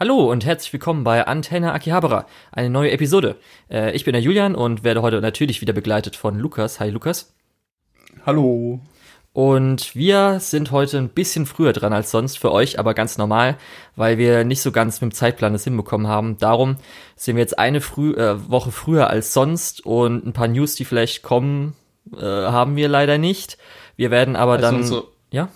Hallo und herzlich willkommen bei Antenne Akihabara, eine neue Episode. Äh, ich bin der Julian und werde heute natürlich wieder begleitet von Lukas. Hi Lukas. Hallo. Und wir sind heute ein bisschen früher dran als sonst für euch, aber ganz normal, weil wir nicht so ganz mit dem Zeitplan das hinbekommen haben. Darum sind wir jetzt eine früh, äh, Woche früher als sonst und ein paar News, die vielleicht kommen, äh, haben wir leider nicht. Wir werden aber Also dann. unsere- ja?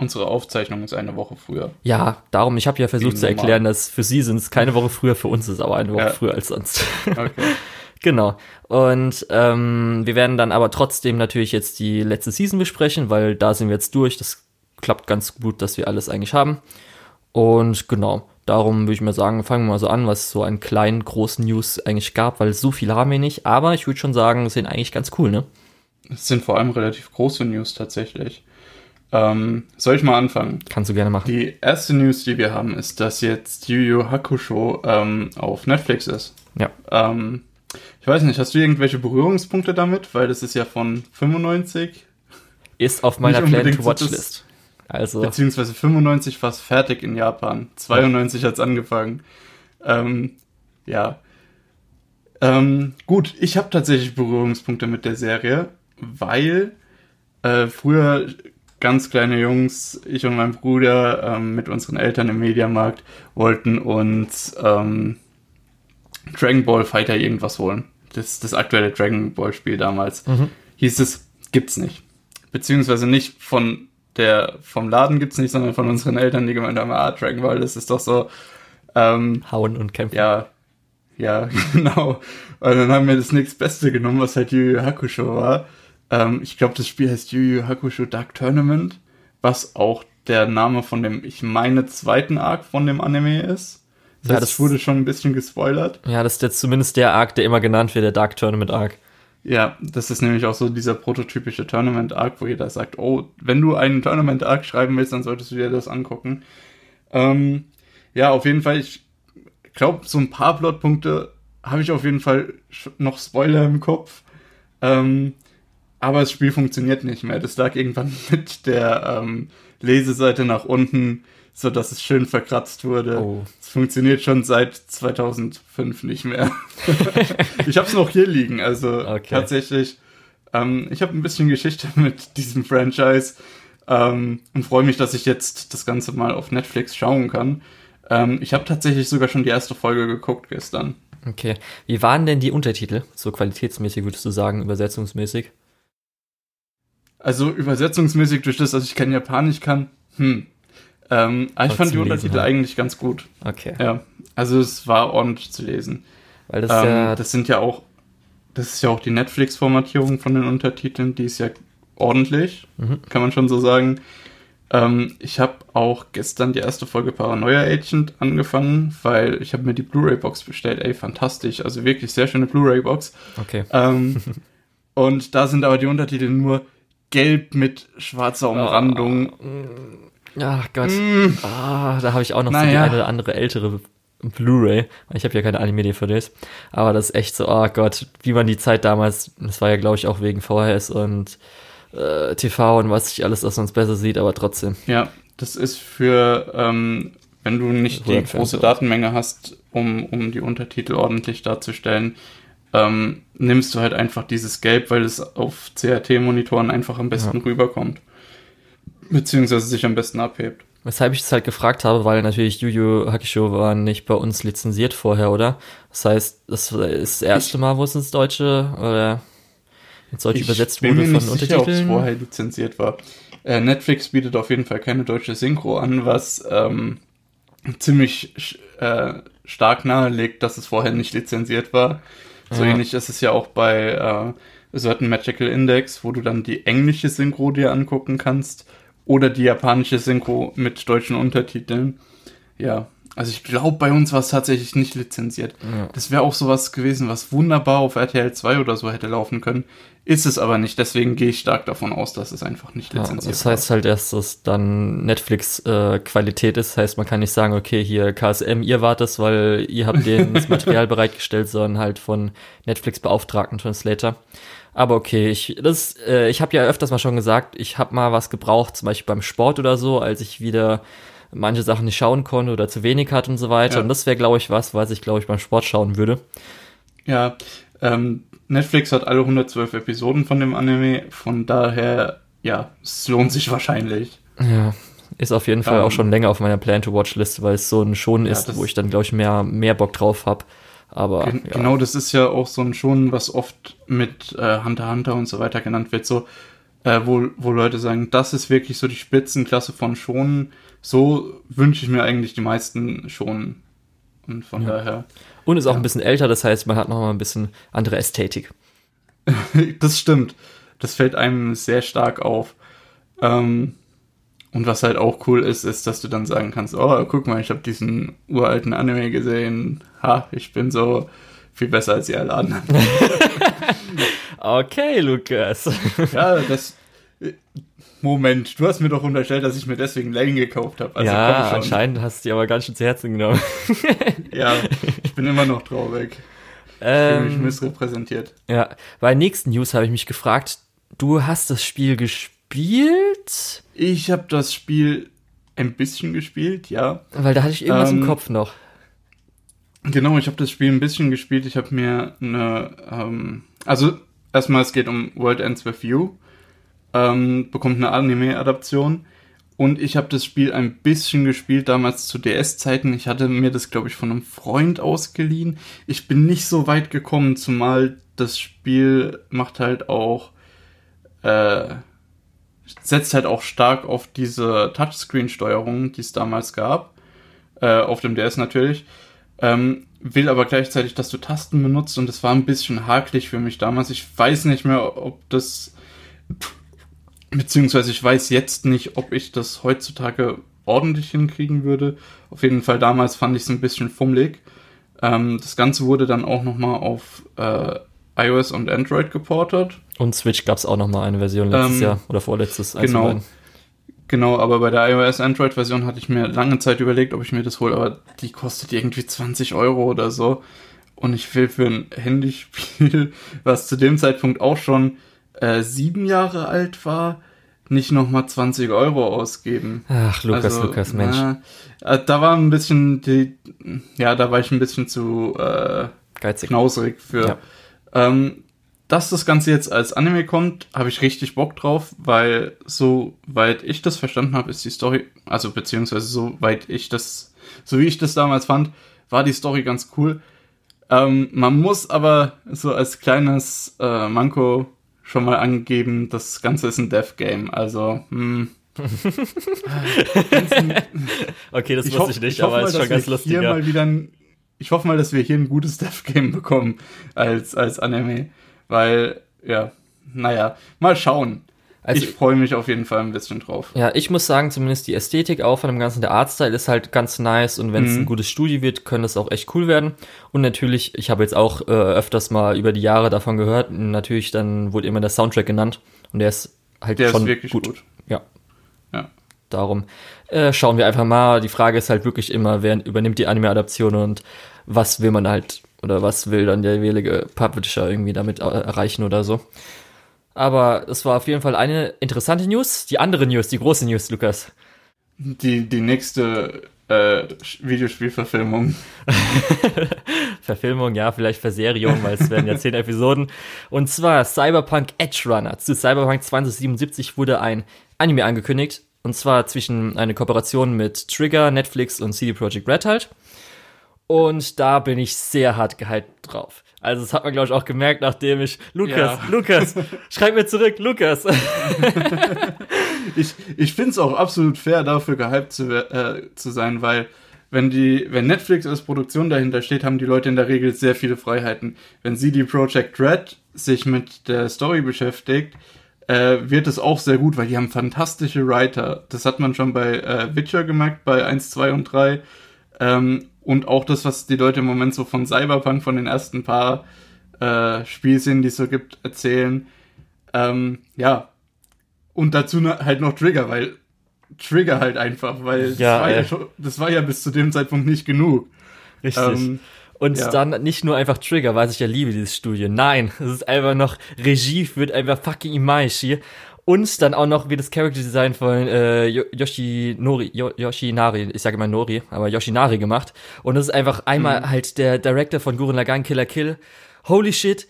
Unsere Aufzeichnung ist eine Woche früher. Ja, darum, ich habe ja versucht zu erklären, dass für sie sind es keine Woche früher, für uns ist es aber eine Woche Ja. früher als sonst. Okay. genau. Und ähm, wir werden dann aber trotzdem natürlich jetzt die letzte Season besprechen, weil da sind wir jetzt durch. Das klappt ganz gut, dass wir alles eigentlich haben. Und genau, darum würde ich mal sagen, fangen wir mal so an, was es so an kleinen, großen News eigentlich gab, weil so viele haben wir nicht. Aber ich würde schon sagen, sind eigentlich ganz cool, ne? Es sind vor allem relativ große News tatsächlich. Ähm, soll ich mal anfangen? Kannst du gerne machen. Die erste News, die wir haben, ist, dass jetzt Yu Yu Hakusho ähm, auf Netflix ist. Ja. Ähm, ich weiß nicht, hast du irgendwelche Berührungspunkte damit? Weil das ist ja von 95, Ist auf meiner Nicht Plan unbedingt to so Watch das- List. Also, beziehungsweise 95 fast fertig in Japan. 92 hat's angefangen. Ähm, ja. Ähm, gut, ich habe tatsächlich Berührungspunkte mit der Serie, weil äh, früher ganz kleine Jungs, ich und mein Bruder ähm, mit unseren Eltern im Mediamarkt wollten uns ähm, Dragon Ball Fighter irgendwas holen. Das, das aktuelle Dragon Ball Spiel damals. Hieß es, gibt's nicht. Beziehungsweise nicht von der, vom Laden gibt's nicht, sondern von unseren Eltern, die gemeint haben, ah, Dragon Ball, das ist doch so, ähm, hauen und kämpfen. ja, ja, genau. Und dann haben wir das nächstbeste genommen, was halt Yu Yu Hakusho war. Ähm, ich glaube, das Spiel heißt Yu Yu Hakusho Dark Tournament, was auch der Name von dem, ich meine, zweiten Arc von dem Anime ist. Das, Ja, heißt, das- wurde schon ein bisschen gespoilert. Ja, das ist jetzt zumindest der Arc, der immer genannt wird, der Dark Tournament Arc. Ja, das ist nämlich auch so dieser prototypische Tournament-Arc, wo jeder sagt, oh, wenn du einen Tournament-Arc schreiben willst, dann solltest du dir das angucken. Ähm, ja, auf jeden Fall, ich glaube, so ein paar Plotpunkte habe ich auf jeden Fall noch Spoiler im Kopf. Ähm, aber das Spiel funktioniert nicht mehr. Das lag irgendwann mit der ähm, Leseseite nach unten, so dass es schön verkratzt wurde. Oh. Es funktioniert schon seit 2005 nicht mehr. ich habe es noch hier liegen, also Okay. tatsächlich. Ähm, ich habe ein bisschen Geschichte mit diesem Franchise ähm, und freue mich, dass ich jetzt das Ganze mal auf Netflix schauen kann. Ähm, ich habe tatsächlich sogar schon die erste Folge geguckt gestern. Okay. Wie waren denn die Untertitel? So qualitätsmäßig würdest du sagen, übersetzungsmäßig? Also übersetzungsmäßig durch das, dass ich kein Japanisch kann, hm. Ähm, aber ich Aber fand die Untertitel halt. eigentlich ganz gut. Okay. Ja, also es war ordentlich zu lesen. Weil das ähm, ja. das sind ja auch, das ist ja auch die Netflix-Formatierung von den Untertiteln, die ist ja ordentlich, Mhm. kann man schon so sagen. Ähm, ich habe auch gestern die erste Folge Paranoia Agent angefangen, weil ich habe mir die Blu-ray-Box bestellt. Ey, fantastisch, also wirklich sehr schöne Blu-ray-Box. okay. Ähm, und da sind aber die Untertitel nur gelb mit schwarzer Umrandung. Ach Gott. Ah, da habe ich auch noch so die Naja. eine oder andere ältere Blu-ray. Ich habe ja keine Anime-DVDs. Aber das ist echt so, oh Gott, wie man die Zeit damals, das war ja glaube ich auch wegen VHS und äh, TV und was sich alles, dass man es besser sieht, aber trotzdem. Ja, das ist für, ähm, wenn du nicht die große. Datenmenge hast, um, um die Untertitel ordentlich darzustellen, ähm, nimmst du halt einfach dieses Gelb, weil es auf CRT-Monitoren einfach am besten rüberkommt. Beziehungsweise sich am besten abhebt. Weshalb ich es halt gefragt habe, weil natürlich Yu Yu Hakusho war nicht bei uns lizenziert vorher, oder? Das heißt, das ist das erste Mal, wo es ins Deutsche oder ins Deutsche übersetzt bin wurde mir von nicht sicher, ob es Untertiteln. vorher lizenziert war. Äh, Netflix bietet auf jeden Fall keine deutsche Synchro an, was ähm, ziemlich äh, stark nahelegt, dass es vorher nicht lizenziert war. So Ja. ähnlich ist es ja auch bei äh, Certain Magical Index, wo du dann die englische Synchro dir angucken kannst oder die japanische Synchro mit deutschen Untertiteln. Ja, also ich glaube, bei uns war es tatsächlich nicht lizenziert. Ja. Das wäre auch sowas gewesen, was wunderbar auf RTL 2 oder so hätte laufen können. Ist es aber nicht, deswegen gehe ich stark davon aus, dass es einfach nicht Ja, lizenziert das heißt halt erst, dass dann Netflix-Qualität ist. Heißt, man kann nicht sagen, okay, hier KSM, ihr wart es, weil ihr habt denen das Material bereitgestellt, sondern halt von Netflix beauftragten Translator. Aber okay, ich, das, äh, ich habe ja öfters mal schon gesagt, ich habe mal was gebraucht, zum Beispiel beim Sport oder so, als ich wieder manche Sachen nicht schauen konnte oder zu wenig hat und so weiter. Ja. Und das wäre, glaube ich, was, was ich, glaube ich, beim Sport schauen würde. Ja, ähm, Netflix hat alle 112 Episoden von dem Anime, von daher, ja, es lohnt sich wahrscheinlich. Ja, ist auf jeden Fall Ähm, auch schon länger auf meiner Plan-to-Watch-Liste, weil es so ein schon Ja, ist, wo ich dann, glaube ich, mehr, mehr Bock drauf habe. Aber Gen ja. Genau, das ist ja auch so ein schon, was oft mit äh, Hunter Hunter und so weiter genannt wird, so, äh, wo, wo Leute sagen, das ist wirklich so die Spitzenklasse von Schonen. So wünsche ich mir eigentlich die meisten Schonen. Und von Ja. daher, Und ist auch Ja. ein bisschen älter, das heißt, man hat noch mal ein bisschen andere Ästhetik. das stimmt. Das fällt einem sehr stark auf. Ähm, und was halt auch cool ist, ist, dass du dann sagen kannst, oh, guck mal, ich habe diesen uralten Anime gesehen. Ha, ich bin so viel besser als die alle anderen. Okay, Lukas. ja, das... Moment, du hast mir doch unterstellt, dass ich mir deswegen Lane gekauft habe. Also ja, anscheinend hast du dir aber ganz schön zu Herzen genommen. Ja, ich bin immer noch traurig. Ich fühle mich ähm, missrepräsentiert. ja, bei nächsten News habe ich mich gefragt, du hast das Spiel gespielt? Ich habe das Spiel ein bisschen gespielt, ja. Weil da hatte ich irgendwas im Ähm, Kopf noch. Genau, ich habe das Spiel ein bisschen gespielt. Ich habe mir eine, ähm, also erstmal es geht um World Ends With You, ähm, bekommt eine Anime-Adaption und ich habe das Spiel ein bisschen gespielt damals zu DS-Zeiten. Ich hatte mir das, glaube ich, von einem Freund ausgeliehen. Ich bin nicht so weit gekommen, zumal das Spiel macht halt auch, äh, setzt halt auch stark auf diese Touchscreen-Steuerung, die es damals gab, äh, auf dem DS natürlich. Ähm, will aber gleichzeitig, dass du Tasten benutzt und das war ein bisschen hakelig für mich damals. Ich weiß nicht mehr, ob das, beziehungsweise ich weiß jetzt nicht, ob ich das heutzutage ordentlich hinkriegen würde. Auf jeden Fall damals fand ich es ein bisschen fummelig. Ähm, das Ganze wurde dann auch nochmal auf äh, iOS und Android geportet. Und Switch gab es auch noch mal eine Version letztes ähm, Jahr oder vorletztes. genau. Genau, aber bei der iOS-Android-Version hatte ich mir lange Zeit überlegt, ob ich mir das hole, aber die kostet irgendwie 20 Euro oder so. Und ich will für ein Handyspiel, was zu dem Zeitpunkt auch schon äh, sieben Jahre alt war, nicht nochmal 20 Euro ausgeben. Ach, Lukas, Also, Lukas, Mensch. äh, da war ein bisschen die, ja, da war ich ein bisschen zu äh, Geizig. knausrig für. Ja. Ähm, dass das Ganze jetzt als Anime kommt, habe ich richtig Bock drauf, weil soweit ich das verstanden habe, ist die Story, also beziehungsweise soweit ich das, so wie ich das damals fand, war die Story ganz cool. Ähm, man muss aber so als kleines äh, Manko schon mal angeben, das Ganze ist ein Death Game, also hm, Okay, das ich wusste ich nicht, ich aber mal, ist schon ganz lustig. hier Ja. mal wieder ein, ich hoffe mal, dass wir hier ein gutes Death Game bekommen als, als Anime, weil, ja, naja, mal schauen. Also- ich freue mich auf jeden Fall ein bisschen drauf. Ja, ich muss sagen, zumindest die Ästhetik auch von dem Ganzen, der Artstyle ist halt ganz nice und wenn es Mhm. ein gutes Studio wird, könnte es auch echt cool werden. Und natürlich, ich habe jetzt auch äh, öfters mal über die Jahre davon gehört, natürlich dann wurde immer der Soundtrack genannt und der ist halt Der schon ist wirklich gut. Ja, Ja. darum äh, schauen wir einfach mal. Die Frage ist halt wirklich immer, wer übernimmt die Anime-Adaption und was will man halt oder was will dann der jeweilige Publisher irgendwie damit äh, erreichen oder so. Aber es war auf jeden Fall eine interessante News. Die andere News, die große News, Lukas. Die, die nächste äh, Videospielverfilmung. Verfilmung, ja, vielleicht Verseriung, weil es werden ja zehn Episoden. Und zwar Cyberpunk Edge Runner. Zu Cyberpunk 2077 wurde ein Anime angekündigt. Und zwar zwischen eine Kooperation mit Trigger, Netflix und CD Projekt Red halt. Und da bin ich sehr hart gehypt drauf. Also das hat man, glaube ich, auch gemerkt, nachdem ich Lukas, Ja. Lukas, schreib mir zurück, Lukas. Ich, ich finde es auch absolut fair, dafür gehypt zu, äh, zu sein, weil wenn die, wenn Netflix als Produktion dahinter steht, haben die Leute in der Regel sehr viele Freiheiten. Wenn CD Projekt Red sich mit der Story beschäftigt, äh, wird es auch sehr gut, weil die haben fantastische Writer. Das hat man schon bei äh, Witcher gemerkt, bei 1, 2 und 3. Ähm, und auch das, was die Leute im Moment so von Cyberpunk, von den ersten paar äh, Spielszenen, die es so gibt, erzählen. Ähm, ja, und dazu halt noch Trigger, weil Trigger halt einfach, weil das, Ja, war ja ey. schon, das war ja bis zu dem Zeitpunkt nicht genug. Richtig. Ähm, Und ja. dann nicht nur einfach Trigger, was ich ja liebe, dieses Studio. Nein, es ist einfach noch, Regie führt einfach fucking Imaishi. Und dann auch noch wie das Character Design von äh, Yoshinori, Yoshinari, ich sage immer Nori, aber Yoshinari gemacht. Und das ist einfach einmal mhm. halt der Director von Gurren Lagann Killer Kill. Holy shit,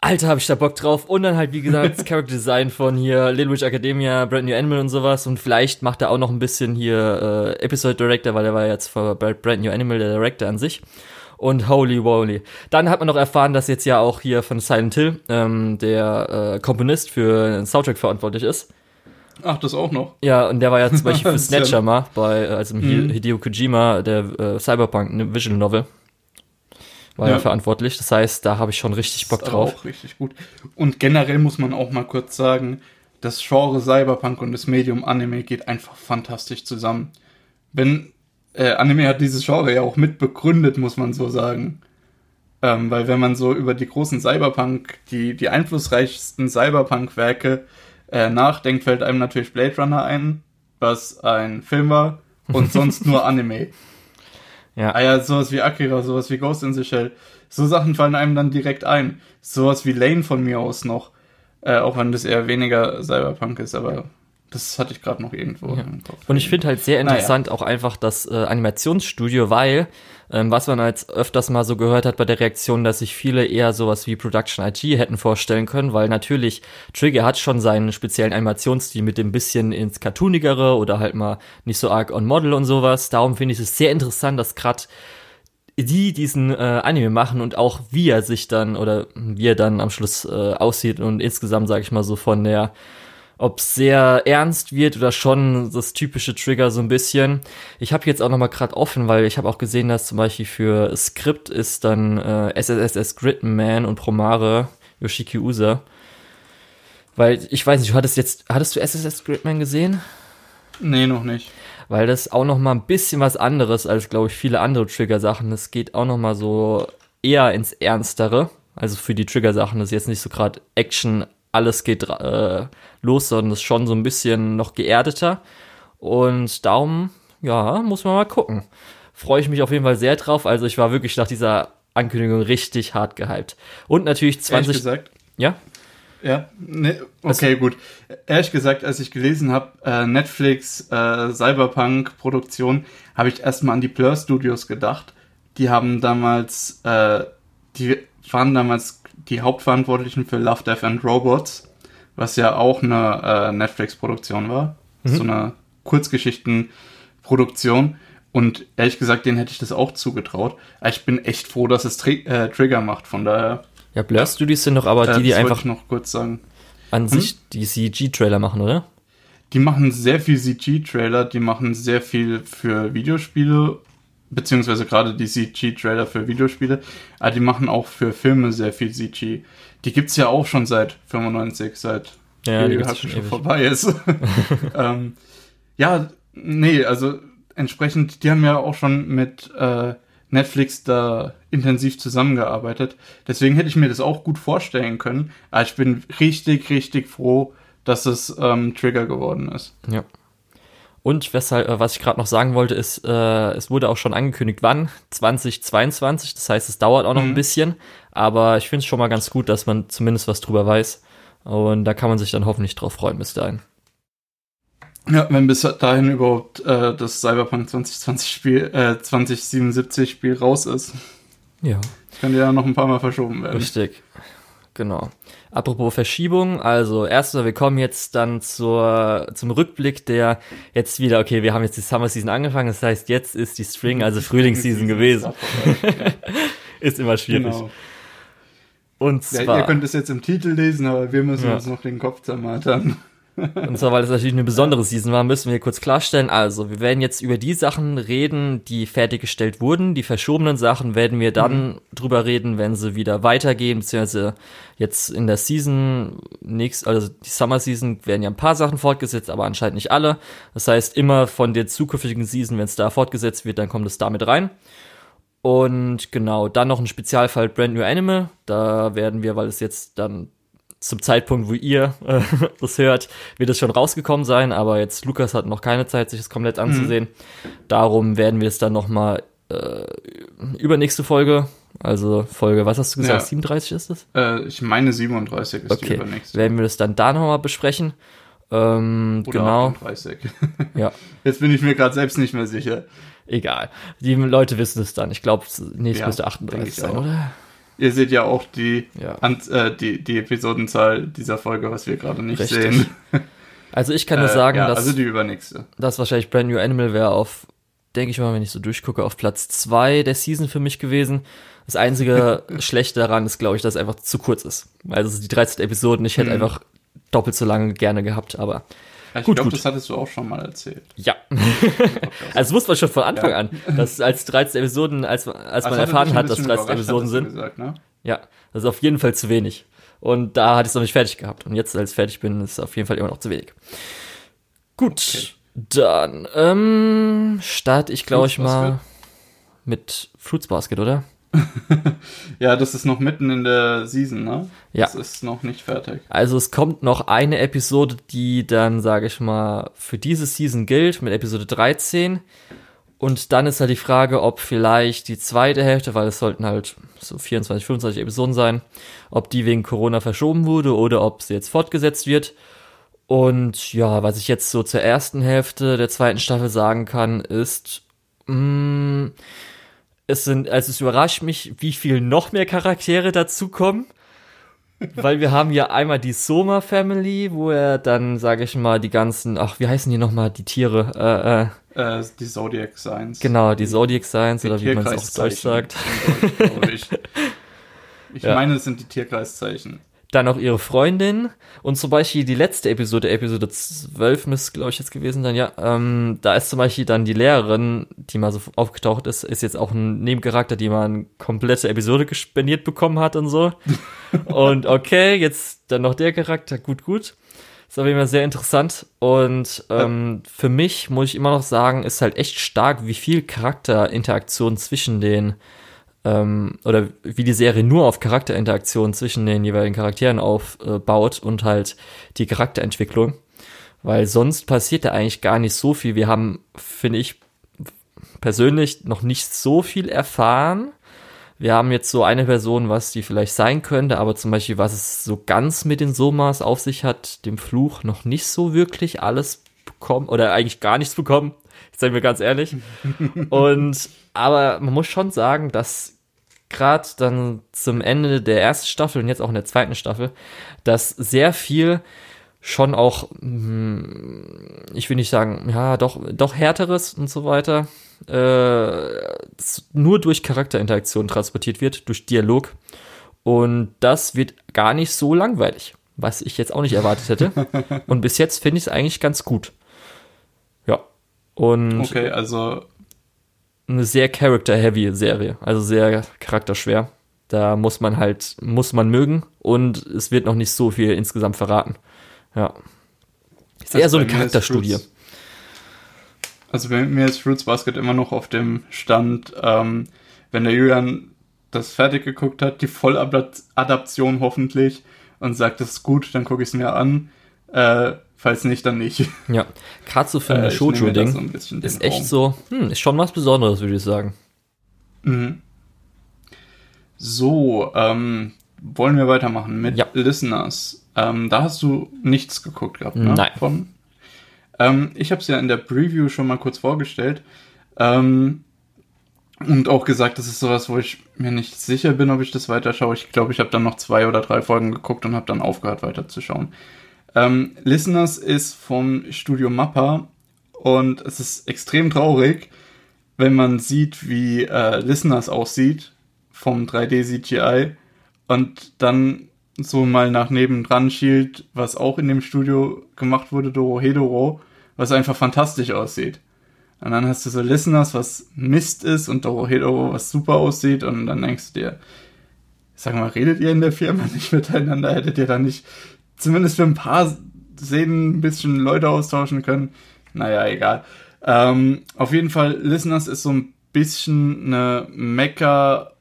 Alter, hab ich da Bock drauf. Und dann halt, wie gesagt, das Character Design von hier Little Witch Academia, Brand New Animal und sowas. Und vielleicht macht er auch noch ein bisschen hier äh, Episode Director, weil er war jetzt für Brand New Animal der Director an sich und holy moly. Dann hat man noch erfahren, dass jetzt ja auch hier von Silent Hill ähm, der äh, Komponist für den Soundtrack verantwortlich ist. Ach, das auch noch? Ja, und der war ja zum Beispiel für Snatcher mal bei, äh, also mhm. Hideo Kojima, der äh, Cyberpunk ne, Visual Novel. War ja. ja verantwortlich. Das heißt, da habe ich schon richtig Bock drauf. Auch richtig gut. Und generell muss man auch mal kurz sagen, das Genre Cyberpunk und das Medium Anime geht einfach fantastisch zusammen. Wenn äh, Anime hat dieses Genre ja auch mit begründet, muss man so sagen. Ähm, weil wenn man so über die großen Cyberpunk, die, die einflussreichsten Cyberpunk-Werke äh, nachdenkt, fällt einem natürlich Blade Runner ein, was ein Film war, und sonst nur Anime. Ja. Ah ja, sowas wie Akira, sowas wie Ghost in the Shell. So Sachen fallen einem dann direkt ein. Sowas wie Lane von mir aus noch. Äh, auch wenn das eher weniger Cyberpunk ist, aber das hatte ich gerade noch irgendwo ja. im Kopf. Und ich finde halt sehr interessant naja. auch einfach das äh, Animationsstudio, weil ähm, was man als öfters mal so gehört hat bei der Reaktion, dass sich viele eher sowas wie Production IG hätten vorstellen können, weil natürlich Trigger hat schon seinen speziellen Animationsstil mit dem bisschen ins Cartoonigere oder halt mal nicht so arg on Model und sowas. Darum finde ich es sehr interessant, dass gerade die diesen äh, Anime machen und auch wie er sich dann oder wie er dann am Schluss äh, aussieht und insgesamt sage ich mal so von der ob es sehr ernst wird oder schon das typische Trigger so ein bisschen. Ich habe jetzt auch noch mal gerade offen, weil ich habe auch gesehen, dass zum Beispiel für Skript ist dann äh, SSSS Gridman und Promare Yoshiki Usa. Weil ich weiß nicht, du hattest jetzt, hattest du SSS Gridman gesehen? Nee, noch nicht. Weil das auch noch mal ein bisschen was anderes als, glaube ich, viele andere Trigger-Sachen. Das geht auch noch mal so eher ins Ernstere. Also für die Trigger-Sachen das ist jetzt nicht so gerade Action alles geht äh, los, sondern ist schon so ein bisschen noch geerdeter. Und darum, ja, muss man mal gucken. Freue ich mich auf jeden Fall sehr drauf. Also ich war wirklich nach dieser Ankündigung richtig hart gehypt. Und natürlich 20. Ehrlich gesagt? Ja? Ja, ne, okay, also, gut. Ehrlich gesagt, als ich gelesen habe, äh, Netflix, äh, Cyberpunk-Produktion, habe ich erstmal an die Blur Studios gedacht. Die haben damals, äh, die waren damals die Hauptverantwortlichen für Love, Death and Robots, was ja auch eine äh, Netflix-Produktion war. Mhm. So eine Kurzgeschichten-Produktion. Und ehrlich gesagt, denen hätte ich das auch zugetraut. Ich bin echt froh, dass es Tri äh, Trigger macht, von daher. Ja, Blur Studios sind doch aber die, die einfach. Ich noch kurz sagen. An hm? sich die CG-Trailer machen, oder? Die machen sehr viel CG-Trailer, die machen sehr viel für Videospiele beziehungsweise gerade die CG-Trailer für Videospiele, aber die machen auch für Filme sehr viel CG. Die gibt's ja auch schon seit 95, seit ja, die, die halt schon, schon vorbei ist. ähm, ja, nee, also entsprechend, die haben ja auch schon mit äh, Netflix da intensiv zusammengearbeitet. Deswegen hätte ich mir das auch gut vorstellen können. Aber ich bin richtig, richtig froh, dass es ähm, Trigger geworden ist. Ja. Und weshalb, äh, was ich gerade noch sagen wollte, ist, äh, es wurde auch schon angekündigt, wann? 2022. Das heißt, es dauert auch noch mhm. ein bisschen. Aber ich finde es schon mal ganz gut, dass man zumindest was drüber weiß. Und da kann man sich dann hoffentlich drauf freuen bis dahin. Ja, wenn bis dahin überhaupt äh, das Cyberpunk 2020 Spiel, äh, 2077 Spiel raus ist. Ja. Das könnte ja noch ein paar Mal verschoben werden. Richtig. Genau. Apropos Verschiebung, also erstmal, wir kommen jetzt dann zur, zum Rückblick, der jetzt wieder, okay, wir haben jetzt die Summer Season angefangen, das heißt, jetzt ist die Spring, also Frühlingsseason gewesen. ist immer schwierig. Genau. Und zwar. Ja, ihr könnt es jetzt im Titel lesen, aber wir müssen ja. uns noch den Kopf zermartern. Und zwar, weil es natürlich eine besondere Season war, müssen wir kurz klarstellen. Also, wir werden jetzt über die Sachen reden, die fertiggestellt wurden. Die verschobenen Sachen werden wir dann mhm. drüber reden, wenn sie wieder weitergehen, beziehungsweise jetzt in der Season, nächst, also die Summer Season werden ja ein paar Sachen fortgesetzt, aber anscheinend nicht alle. Das heißt, immer von der zukünftigen Season, wenn es da fortgesetzt wird, dann kommt es damit rein. Und genau, dann noch ein Spezialfall Brand New Animal. Da werden wir, weil es jetzt dann zum Zeitpunkt, wo ihr äh, das hört, wird es schon rausgekommen sein, aber jetzt Lukas hat noch keine Zeit, sich das komplett mhm. anzusehen. Mhm. Darum werden wir es dann nochmal äh, übernächste Folge Also Folge, was hast du gesagt, Ja. 37 ist es? Äh, ich meine 37 ist die Okay, übernächste. werden wir das dann da nochmal besprechen. Ähm, Oder genau, 38. ja, Jetzt bin ich mir gerade selbst nicht mehr sicher. egal. Die Leute wissen es dann. Ich glaube, nee, es Ja, müsste denke 38 ich sein, oder? Ihr seht ja auch die, Ja. An, äh, die, die Episodenzahl dieser Folge, was wir gerade nicht Richtig. sehen. Also ich kann nur Äh, sagen, ja, dass also die übernächste. das wahrscheinlich Brand New Animal wäre auf, denke ich mal, wenn ich so durchgucke, auf Platz zwei der Season für mich gewesen. Das einzige Schlechte daran ist, glaube ich, dass es einfach zu kurz ist. Also die 13 Episoden, ich hätte Mhm. einfach doppelt so lange gerne gehabt, aber ich Gut, glaube, das hattest du auch schon mal erzählt. ja. also das wusste man schon von Anfang Ja. an, dass als 13 Episoden, als, als man Also hatte erfahren hat, dass bisschen 13 überrascht, Episoden sind, Gesagt, ne? ja, das ist auf jeden Fall zu wenig. Und da hatte ich es noch nicht fertig gehabt. Und jetzt, als ich fertig bin, ist es auf jeden Fall immer noch zu wenig. Gut, Okay. dann ähm, starte ich, glaube ich, mal mit Fruits Basket, oder? Ja, das ist noch mitten in der Season, ne? Ja. Das ist noch nicht fertig. Also es kommt noch eine Episode, die dann, sage ich mal, für diese Season gilt, mit Episode 13. Und dann ist halt die Frage, ob vielleicht die zweite Hälfte, weil es sollten halt so 24, 25 Episoden sein, ob die wegen Corona verschoben wurde oder ob sie jetzt fortgesetzt wird. Und ja, was ich jetzt so zur ersten Hälfte der zweiten Staffel sagen kann, ist, mh, es sind, also es überrascht mich, wie viel noch mehr Charaktere dazukommen. Weil wir haben ja einmal die Soma Family, wo er dann, sage ich mal, die ganzen, ach, wie heißen die nochmal, die Tiere? Äh, äh, Äh, die Zodiac Signs. genau, die Zodiac Signs Die oder wie man es auf Deutsch sagt. Deutsch, ich ich Ja. meine, es sind die Tierkreiszeichen. Dann auch ihre Freundin und zum Beispiel die letzte Episode, Episode 12 müsste, glaube ich, jetzt gewesen sein, ja. Ähm, da ist zum Beispiel dann die Lehrerin, die mal so aufgetaucht ist, ist jetzt auch ein Nebencharakter, die mal eine komplette Episode gespendiert bekommen hat und so. und okay, jetzt dann noch der Charakter, gut, gut. Ist auf jeden Fall sehr interessant. Und ähm, für mich muss ich immer noch sagen, ist halt echt stark, wie viel Charakterinteraktion zwischen den ähm, oder wie die Serie nur auf Charakterinteraktion zwischen den jeweiligen Charakteren aufbaut und halt die Charakterentwicklung. Weil sonst passiert da eigentlich gar nicht so viel. Wir haben, finde ich, persönlich noch nicht so viel erfahren. Wir haben jetzt so eine Person, was die vielleicht sein könnte, aber zum Beispiel, was es so ganz mit den Somas auf sich hat, dem Fluch noch nicht so wirklich alles bekommen oder eigentlich gar nichts bekommen. Ich sage mir ganz ehrlich. Und aber man muss schon sagen, dass gerade dann zum Ende der ersten Staffel und jetzt auch in der zweiten Staffel, dass sehr viel schon auch, hm, ich will nicht sagen, ja, doch, doch härteres und so weiter, äh, nur durch Charakterinteraktion transportiert wird, durch Dialog. Und das wird gar nicht so langweilig, was ich jetzt auch nicht erwartet hätte. Und bis jetzt finde ich es eigentlich ganz gut. Ja. Und Okay, also eine sehr character-heavy Serie, also sehr charakterschwer. Da muss man halt, muss man mögen und es wird noch nicht so viel insgesamt verraten. Ja. Ist eher so eine Charakterstudie. Also bei mir ist Fruits Basket immer noch auf dem Stand, ähm, wenn der Julian das fertig geguckt hat, die Volladaption hoffentlich und sagt, das ist gut, dann gucke ich es mir an. Äh, falls nicht, dann nicht. Ja. Für Äh, Shoujo-Ding so ist echt Raum. so, hm, ist schon was Besonderes, würde ich sagen. Mhm. So, ähm, wollen wir weitermachen mit Ja. Listeners. Ähm, da hast du nichts geguckt gehabt, ne? Nein. Von? Ähm, ich habe es ja in der Preview schon mal kurz vorgestellt. Ähm, und auch gesagt, das ist sowas, wo ich mir nicht sicher bin, ob ich das weiterschaue. Ich glaube, ich habe dann noch zwei oder drei Folgen geguckt und habe dann aufgehört weiterzuschauen. Ähm, Listeners ist vom Studio Mappa und es ist extrem traurig, wenn man sieht, wie äh, Listeners aussieht vom 3D-CGI und dann so mal nach nebendran schielt, was auch in dem Studio gemacht wurde, Dorohedoro, was einfach fantastisch aussieht. Und dann hast du so Listeners, was Mist ist und Dorohedoro, was super aussieht und dann denkst du dir, sag mal, redet ihr in der Firma nicht miteinander? Hättet ihr da nicht zumindest für ein paar Szenen ein bisschen Leute austauschen können? Naja, egal. Ähm, auf jeden Fall, Listeners ist so ein bisschen eine Mecha,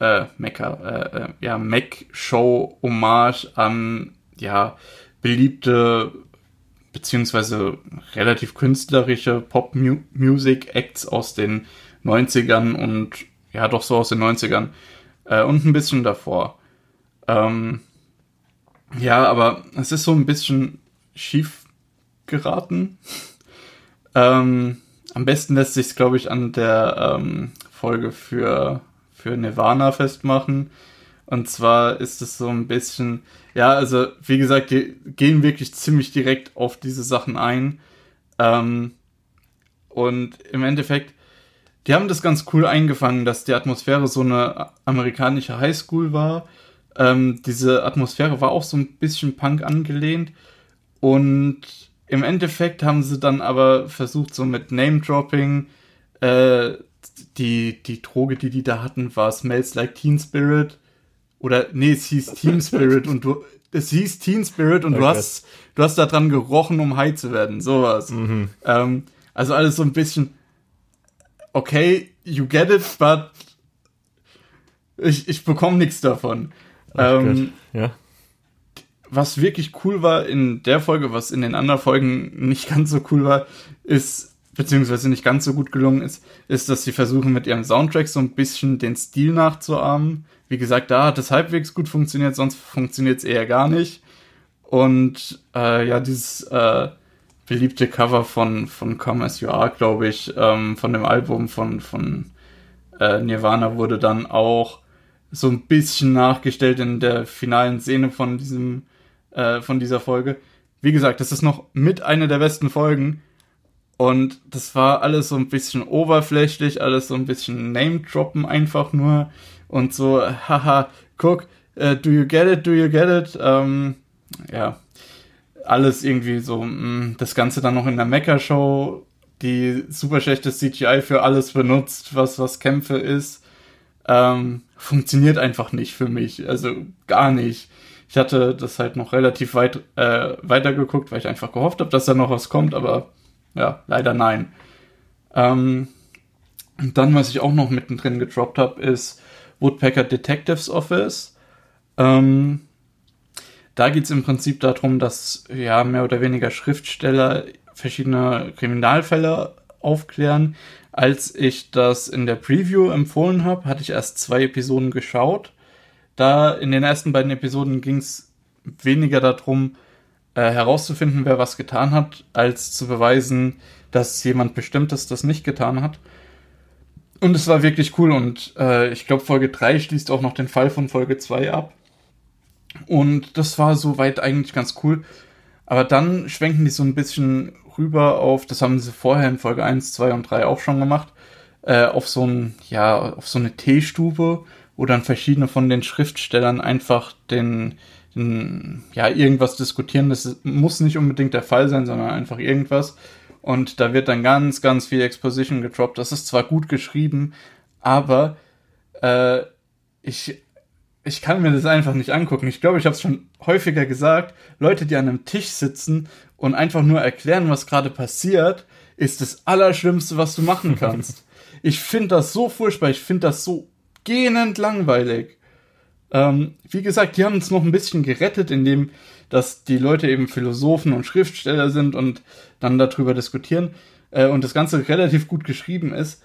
äh, Mecha, äh, äh, ja, Mech-Show-Hommage an, ja, beliebte beziehungsweise relativ künstlerische Pop-Music-Acts aus den 90ern und ja, doch so aus den 90ern. Äh, und ein bisschen davor. Ähm, ja, aber es ist so ein bisschen schief geraten. ähm, am besten lässt sich glaube ich, an der ähm, Folge für, für Nirvana festmachen. Und zwar ist es so ein bisschen, ja, also wie gesagt, die gehen wirklich ziemlich direkt auf diese Sachen ein. Ähm, und im Endeffekt, die haben das ganz cool eingefangen, dass die Atmosphäre so eine amerikanische Highschool war. Ähm, diese Atmosphäre war auch so ein bisschen Punk angelehnt. Und im Endeffekt haben sie dann aber versucht, so mit Name-Dropping, äh, die, die Droge, die die da hatten, war Smells Like Teen Spirit. Oder, nee, es hieß Team Spirit und du, es hieß Teen Spirit und oh du hast, du hast da dran gerochen, um high zu werden, sowas. Mhm. Ähm, also alles so ein bisschen, okay, you get it, but ich, ich bekomme nichts davon. Ähm, ja. Was wirklich cool war in der Folge, was in den anderen Folgen nicht ganz so cool war, ist, beziehungsweise nicht ganz so gut gelungen ist, ist, dass sie versuchen mit ihrem Soundtrack so ein bisschen den Stil nachzuahmen. Wie gesagt, da hat es halbwegs gut funktioniert, sonst funktioniert es eher gar nicht. Und äh, ja, dieses äh, beliebte Cover von, von Come As You Are, glaube ich, ähm, von dem Album von, von äh, Nirvana wurde dann auch so ein bisschen nachgestellt in der finalen Szene von diesem, äh, von dieser Folge. Wie gesagt, das ist noch mit einer der besten Folgen. Und das war alles so ein bisschen oberflächlich, alles so ein bisschen Name-Droppen einfach nur. Und so, haha, guck, uh, do you get it, do you get it? Ähm, ja, alles irgendwie so, mh, mm, das Ganze dann noch in der Mecha-Show, die super schlechtes CGI für alles benutzt, was, was Kämpfe ist. Ähm, funktioniert einfach nicht für mich. Also gar nicht. Ich hatte das halt noch relativ weit äh, weitergeguckt, weil ich einfach gehofft habe, dass da noch was kommt, aber ja, leider nein. Ähm, und dann, was ich auch noch mittendrin gedroppt habe, ist Woodpecker Detectives Office. Ähm, da geht es im Prinzip darum, dass ja mehr oder weniger Schriftsteller verschiedene Kriminalfälle aufklären. Als ich das in der Preview empfohlen habe, hatte ich erst zwei Episoden geschaut. Da in den ersten beiden Episoden ging es weniger darum, äh, herauszufinden, wer was getan hat, als zu beweisen, dass jemand Bestimmtes das nicht getan hat. Und es war wirklich cool und äh, ich glaube, Folge 3 schließt auch noch den Fall von Folge 2 ab. Und das war soweit eigentlich ganz cool. Aber dann schwenken die so ein bisschen rüber auf, das haben sie vorher in Folge 1, 2 und 3 auch schon gemacht, äh, auf so ein, ja, auf so eine Teestube, wo dann verschiedene von den Schriftstellern einfach den, den, ja, irgendwas diskutieren. Das muss nicht unbedingt der Fall sein, sondern einfach irgendwas. Und da wird dann ganz, ganz viel Exposition gedroppt. Das ist zwar gut geschrieben, aber äh, ich ich kann mir das einfach nicht angucken. Ich glaube, ich habe es schon häufiger gesagt. Leute, die an einem Tisch sitzen und einfach nur erklären, was gerade passiert, ist das Allerschlimmste, was du machen kannst. ich finde das so furchtbar. Ich finde das so gähnend langweilig. Ähm, wie gesagt, die haben es noch ein bisschen gerettet, indem dass die Leute eben Philosophen und Schriftsteller sind und dann darüber diskutieren äh, und das Ganze relativ gut geschrieben ist.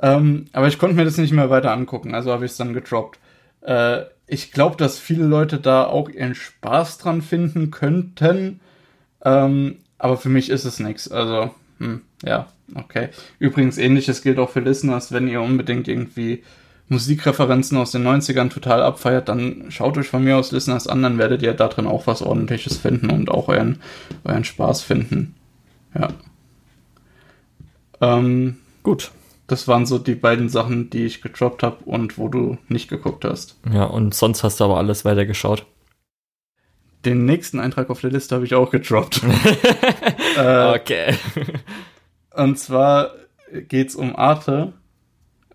Ähm, aber ich konnte mir das nicht mehr weiter angucken, also habe ich es dann getroppt. Äh, ich glaube, dass viele Leute da auch ihren Spaß dran finden könnten. Ähm, aber für mich ist es nichts. Also, hm, ja, okay. Übrigens, ähnliches gilt auch für Listeners. Wenn ihr unbedingt irgendwie Musikreferenzen aus den 90ern total abfeiert, dann schaut euch von mir aus Listeners an, dann werdet ihr da drin auch was ordentliches finden und auch euren, euren Spaß finden. Ja. Ähm, Gut das waren so die beiden Sachen, die ich getroppt habe und wo du nicht geguckt hast. Ja, und sonst hast du aber alles weitergeschaut. Den nächsten Eintrag auf der Liste habe ich auch getroppt. äh, okay. und zwar geht es um Arte.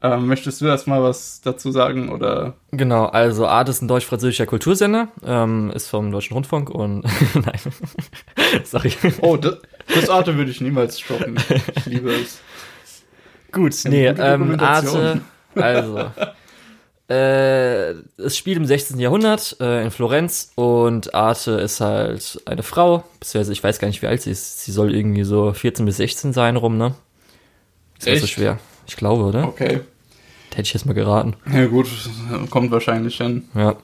Ähm, möchtest du erstmal was dazu sagen oder? Genau, also Arte ist ein deutsch-französischer Kultursender, ähm, ist vom Deutschen Rundfunk und nein, sorry. Oh, das, das Arte würde ich niemals stoppen. Ich liebe es. Gut, nee, ähm, Arte, also. äh, es spielt im 16. Jahrhundert äh, in Florenz und Arte ist halt eine Frau, beziehungsweise ich weiß gar nicht, wie alt sie ist. Sie soll irgendwie so 14 bis 16 sein rum, ne? Ist Echt? so schwer. Ich glaube, oder? Okay. Hätte ich jetzt mal geraten. Ja gut, kommt wahrscheinlich hin. Ja.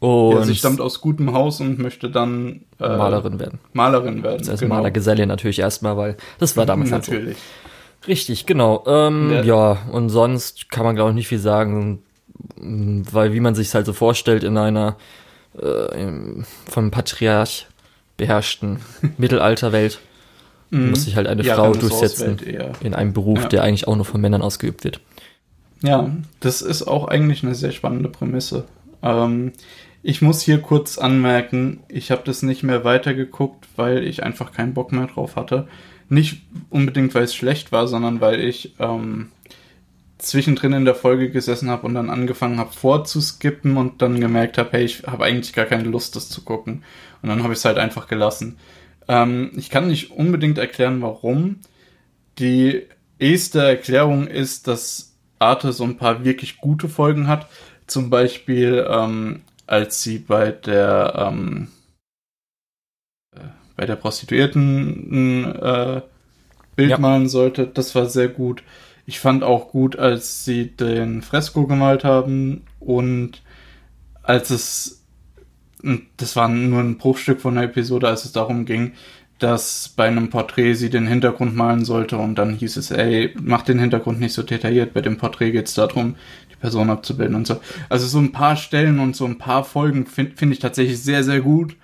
Und Und sie stammt aus gutem Haus und möchte dann äh, Malerin werden. Malerin werden. Das heißt Malergeselle natürlich erstmal, weil das war damals halt so. Richtig, genau. Ähm, Ja. ja, und sonst kann man, glaube ich, nicht viel sagen, weil wie man sich halt so vorstellt in einer äh, vom Patriarch beherrschten Mittelalterwelt, muss sich halt eine Mhm. Ja, Frau durchsetzen in einem Beruf, Ja. der eigentlich auch nur von Männern ausgeübt wird. Ja, das ist auch eigentlich eine sehr spannende Prämisse. Ähm, ich muss hier kurz anmerken, ich habe das nicht mehr weitergeguckt, weil ich einfach keinen Bock mehr drauf hatte. Nicht unbedingt, weil es schlecht war, sondern weil ich ähm, zwischendrin in der Folge gesessen habe und dann angefangen habe vorzuskippen und dann gemerkt habe, hey, ich habe eigentlich gar keine Lust, das zu gucken. Und dann habe ich es halt einfach gelassen. Ähm, ich kann nicht unbedingt erklären, warum. Die erste Erklärung ist, dass Arte so ein paar wirklich gute Folgen hat. Zum Beispiel, ähm, als sie bei der ähm, äh, bei der Prostituierten ein äh, Bild Ja. malen sollte. Das war sehr gut. Ich fand auch gut, als sie den Fresko gemalt haben und als es das war nur ein Bruchstück von der Episode, als es darum ging, dass bei einem Porträt sie den Hintergrund malen sollte und dann hieß es, ey, mach den Hintergrund nicht so detailliert, bei dem Porträt geht es darum, die Person abzubilden und so. Also so ein paar Stellen und so ein paar Folgen finde find ich tatsächlich sehr, sehr gut.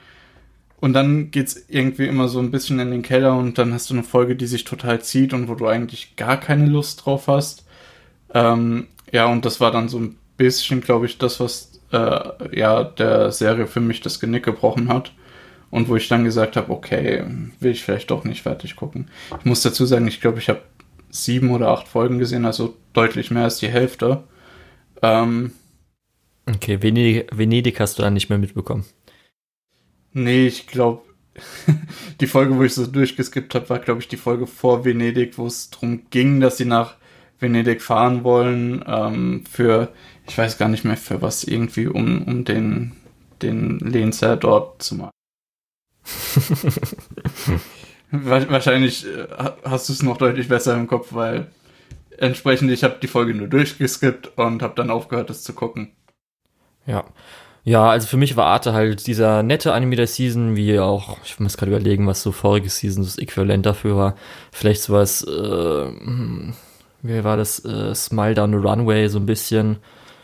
Und dann geht's irgendwie immer so ein bisschen in den Keller und dann hast du eine Folge, die sich total zieht und wo du eigentlich gar keine Lust drauf hast. Ähm, ja, und das war dann so ein bisschen, glaube ich, das, was äh, ja der Serie für mich das Genick gebrochen hat. Und wo ich dann gesagt habe, okay, will ich vielleicht doch nicht fertig gucken. Ich muss dazu sagen, ich glaube, ich habe sieben oder acht Folgen gesehen, also deutlich mehr als die Hälfte. Ähm, Okay, Venedig, Venedig hast du dann nicht mehr mitbekommen. Nee, ich glaube, die Folge, wo ich so durchgeskippt habe, war, glaube ich, die Folge vor Venedig, wo es darum ging, dass sie nach Venedig fahren wollen, ähm, für, ich weiß gar nicht mehr für was, irgendwie, um, um den, den Lenzer dort zu machen. Wa- Wahrscheinlich äh, ha- hast du es noch deutlich besser im Kopf, weil entsprechend, ich habe die Folge nur durchgeskippt und habe dann aufgehört, es zu gucken. Ja. Ja, also für mich war Arte halt dieser nette Anime der Season, wie auch, ich muss gerade überlegen, was so vorige Season das Äquivalent dafür war. Vielleicht sowas, äh, hm, wie war das, äh, Smile Down the Runway, so ein bisschen,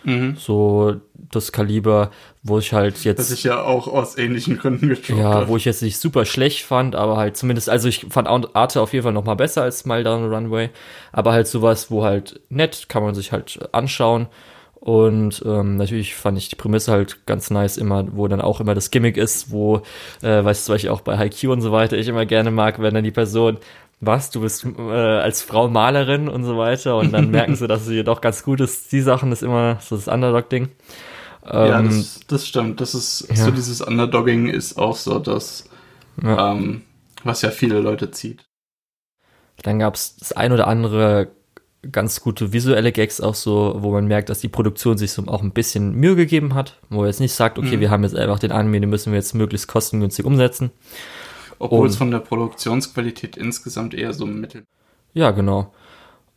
Mhm. so das Kaliber, wo ich halt jetzt. Das ich ja auch aus ähnlichen Gründen geschaut Ja, wo ich jetzt nicht super schlecht fand, aber halt zumindest, also ich fand Arte auf jeden Fall noch mal besser als Smile Down the Runway, aber halt sowas, wo halt nett, kann man sich halt anschauen und ähm, natürlich fand ich die Prämisse halt ganz nice immer, wo dann auch immer das Gimmick ist, wo, äh, weißt du, was ich auch bei Haikyuu und so weiter ich immer gerne mag, wenn dann die Person was, du bist äh, als Frau Malerin und so weiter und dann merken sie, dass sie doch ganz gut ist. Die Sachen ist immer so das Underdog-Ding. Ja, Ähm, das, das stimmt. Das ist ja. so dieses Underdogging ist auch so das, ja. ähm, was ja viele Leute zieht. Dann gab es das ein oder andere ganz gute visuelle Gags auch so, wo man merkt, dass die Produktion sich so auch ein bisschen Mühe gegeben hat, wo er jetzt nicht sagt, okay, Mhm. wir haben jetzt einfach den Anime, den müssen wir jetzt möglichst kostengünstig umsetzen. Obwohl es von der Produktionsqualität insgesamt eher so mittel. Ja, genau.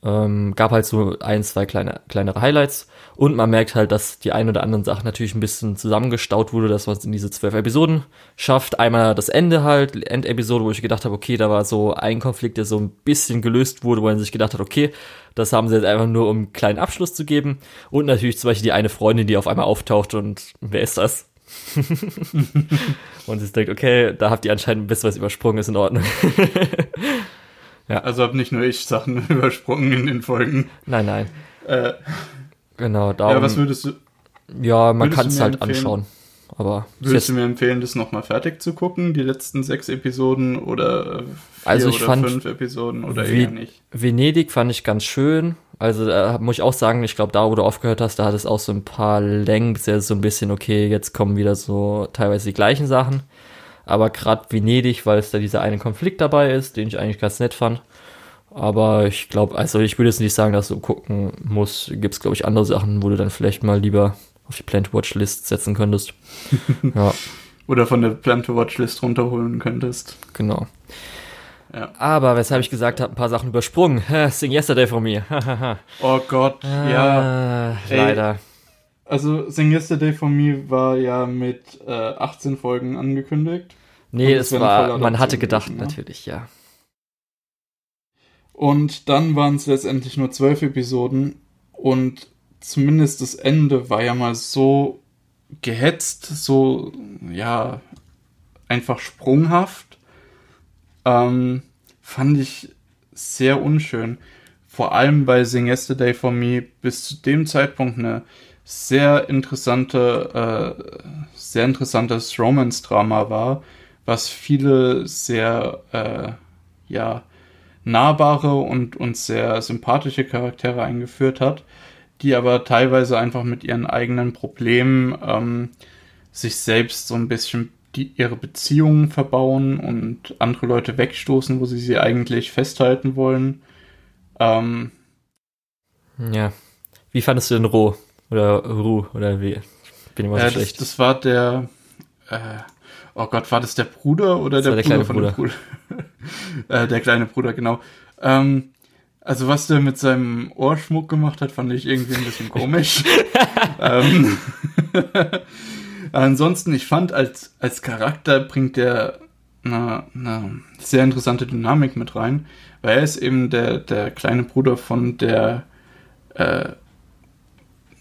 Ähm, gab halt so ein, zwei kleine, kleinere Highlights und man merkt halt, dass die ein oder anderen Sachen natürlich ein bisschen zusammengestaut wurde, dass man es in diese zwölf Episoden schafft. Einmal das Ende halt, Endepisode, wo ich gedacht habe, okay, da war so ein Konflikt, der so ein bisschen gelöst wurde, wo man sich gedacht hat, okay, das haben sie jetzt einfach nur, um einen kleinen Abschluss zu geben. Und natürlich zum Beispiel die eine Freundin, die auf einmal auftaucht und wer ist das? und sie denkt, okay, da habt ihr anscheinend ein bisschen was übersprungen, ist in Ordnung. Also habe nicht nur ich Sachen übersprungen in den Folgen. nein, nein. Äh, Genau, darum. ja, was würdest du, Ja, man kann es halt empfehlen? anschauen. Aber würdest du mir empfehlen, das nochmal fertig zu gucken? Die letzten sechs Episoden oder äh, vier Also ich oder fand, fünf Episoden oder wie- eher nicht? Venedig fand ich ganz schön. Also da muss ich auch sagen, ich glaube, da wo du aufgehört hast, da hat es auch so ein paar Längen, bis jetzt so ein bisschen, okay, jetzt kommen wieder so teilweise die gleichen Sachen. Aber gerade Venedig, weil es da dieser eine Konflikt dabei ist, den ich eigentlich ganz nett fand. Aber ich glaube, also ich würde jetzt nicht sagen, dass du gucken musst. Gibt es, glaube ich, andere Sachen, wo du dann vielleicht mal lieber auf die Plant Watch List setzen könntest. ja. Oder von der Plan to Watch List runterholen könntest. Genau. Ja. Aber weshalb ich gesagt habe, ein paar Sachen übersprungen. Sing Yesterday for Me. Oh Gott, ja. Ah, leider. Also Sing Yesterday for Me war ja mit äh, 18 Folgen angekündigt. Nee, es war, man hatte gedacht, gewesen, ne? natürlich, ja. Und dann waren es letztendlich nur zwölf Episoden und zumindest das Ende war ja mal so gehetzt, so, ja, einfach sprunghaft. Ähm, fand ich sehr unschön. Vor allem bei Sing Yesterday for Me bis zu dem Zeitpunkt eine sehr interessante, äh, sehr interessantes Romance-Drama war, was viele sehr, äh, ja, nahbare und, und sehr sympathische Charaktere eingeführt hat, die aber teilweise einfach mit ihren eigenen Problemen ähm, sich selbst so ein bisschen die, ihre Beziehungen verbauen und andere Leute wegstoßen, wo sie sie eigentlich festhalten wollen. Ähm, Ja. Wie fandest du den Roh? Oder Ru? Oder wie? Ich bin immer so äh, das, schlecht. das war der, äh, oh Gott, war das der Bruder oder Das der, war der Bruder kleine von dem Bruder? äh, der kleine Bruder, genau. Ähm, also was der mit seinem Ohrschmuck gemacht hat, fand ich irgendwie ein bisschen komisch. ähm, ansonsten, ich fand, als, als Charakter bringt der eine, eine sehr interessante Dynamik mit rein, weil er ist eben der, der kleine Bruder von der, äh,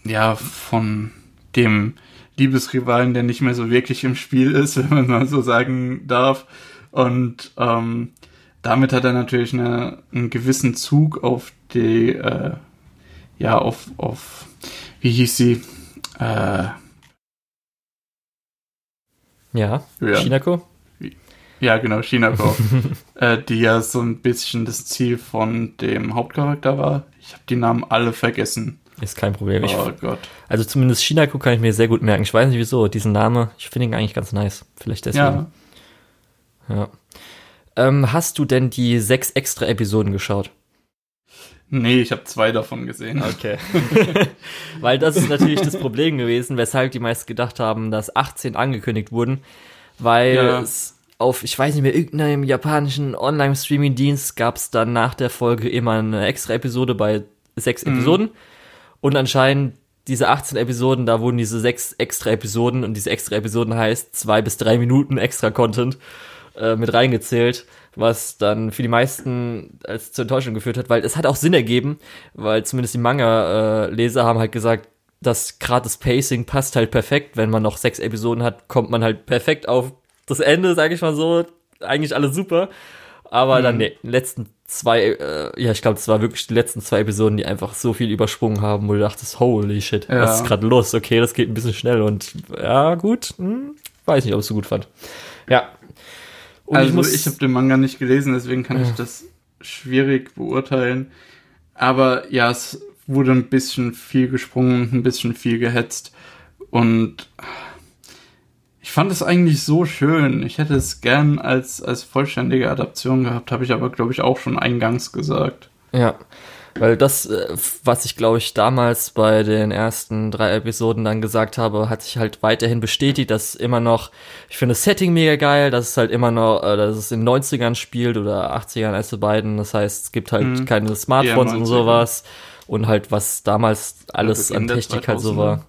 ja, von dem Liebesrivalen, der nicht mehr so wirklich im Spiel ist, wenn man mal so sagen darf. Und ähm, damit hat er natürlich eine, einen gewissen Zug auf die, äh, ja, auf, auf, wie hieß sie? Äh, Ja. Ja. Shinako? ja, genau, Shinako. äh, die ja so ein bisschen das Ziel von dem Hauptcharakter war. Ich habe die Namen alle vergessen. Ist kein Problem. Ich, Oh Gott. also zumindest Shinako kann ich mir sehr gut merken. Ich weiß nicht wieso. Diesen Name, ich finde ihn eigentlich ganz nice. Vielleicht deswegen. Ja. Ja. Ähm, hast du denn die sechs extra Episoden geschaut? Nee, ich habe zwei davon gesehen. Okay. Weil das ist natürlich das Problem gewesen, weshalb die meisten gedacht haben, dass 18 angekündigt wurden, weil Ja. es auf, ich weiß nicht mehr, irgendeinem japanischen Online-Streaming-Dienst gab es dann nach der Folge immer eine extra Episode bei sechs Mhm. Episoden und anscheinend diese 18 Episoden, da wurden diese sechs extra Episoden und diese extra Episoden heißt zwei bis drei Minuten extra Content äh, mit reingezählt, was dann für die meisten als zur Enttäuschung geführt hat, weil es hat auch Sinn ergeben, weil zumindest die Manga-Leser haben halt gesagt, dass gerade das Pacing passt halt perfekt. Wenn man noch sechs Episoden hat, kommt man halt perfekt auf das Ende, sage ich mal so. Eigentlich alles super. Aber dann die letzten zwei, äh, ja, ich glaube, es war wirklich die letzten zwei Episoden, die einfach so viel übersprungen haben, wo du dachtest, holy shit, Ja. was ist gerade los? Okay, das geht ein bisschen schnell und ja, gut, hm, weiß nicht, ob ich es so gut fand. Ja. Und also ich muss, ich habe den Manga nicht gelesen, deswegen kann ich das schwierig beurteilen. Aber ja, es wurde ein bisschen viel gesprungen und ein bisschen viel gehetzt. Und ich fand es eigentlich so schön. Ich hätte es gern als, als vollständige Adaption gehabt, habe ich aber, glaube ich, auch schon eingangs gesagt. Ja, weil das, äh, was ich glaube ich damals bei den ersten drei Episoden dann gesagt habe, hat sich halt weiterhin bestätigt, dass immer noch, ich finde das Setting mega geil, dass es halt immer noch, äh, dass es in den 90ern spielt oder 80ern als die beiden, das heißt, es gibt halt Mhm. keine Smartphones Eher und 90er. sowas und halt was damals alles an Technik halt so 2000er. war.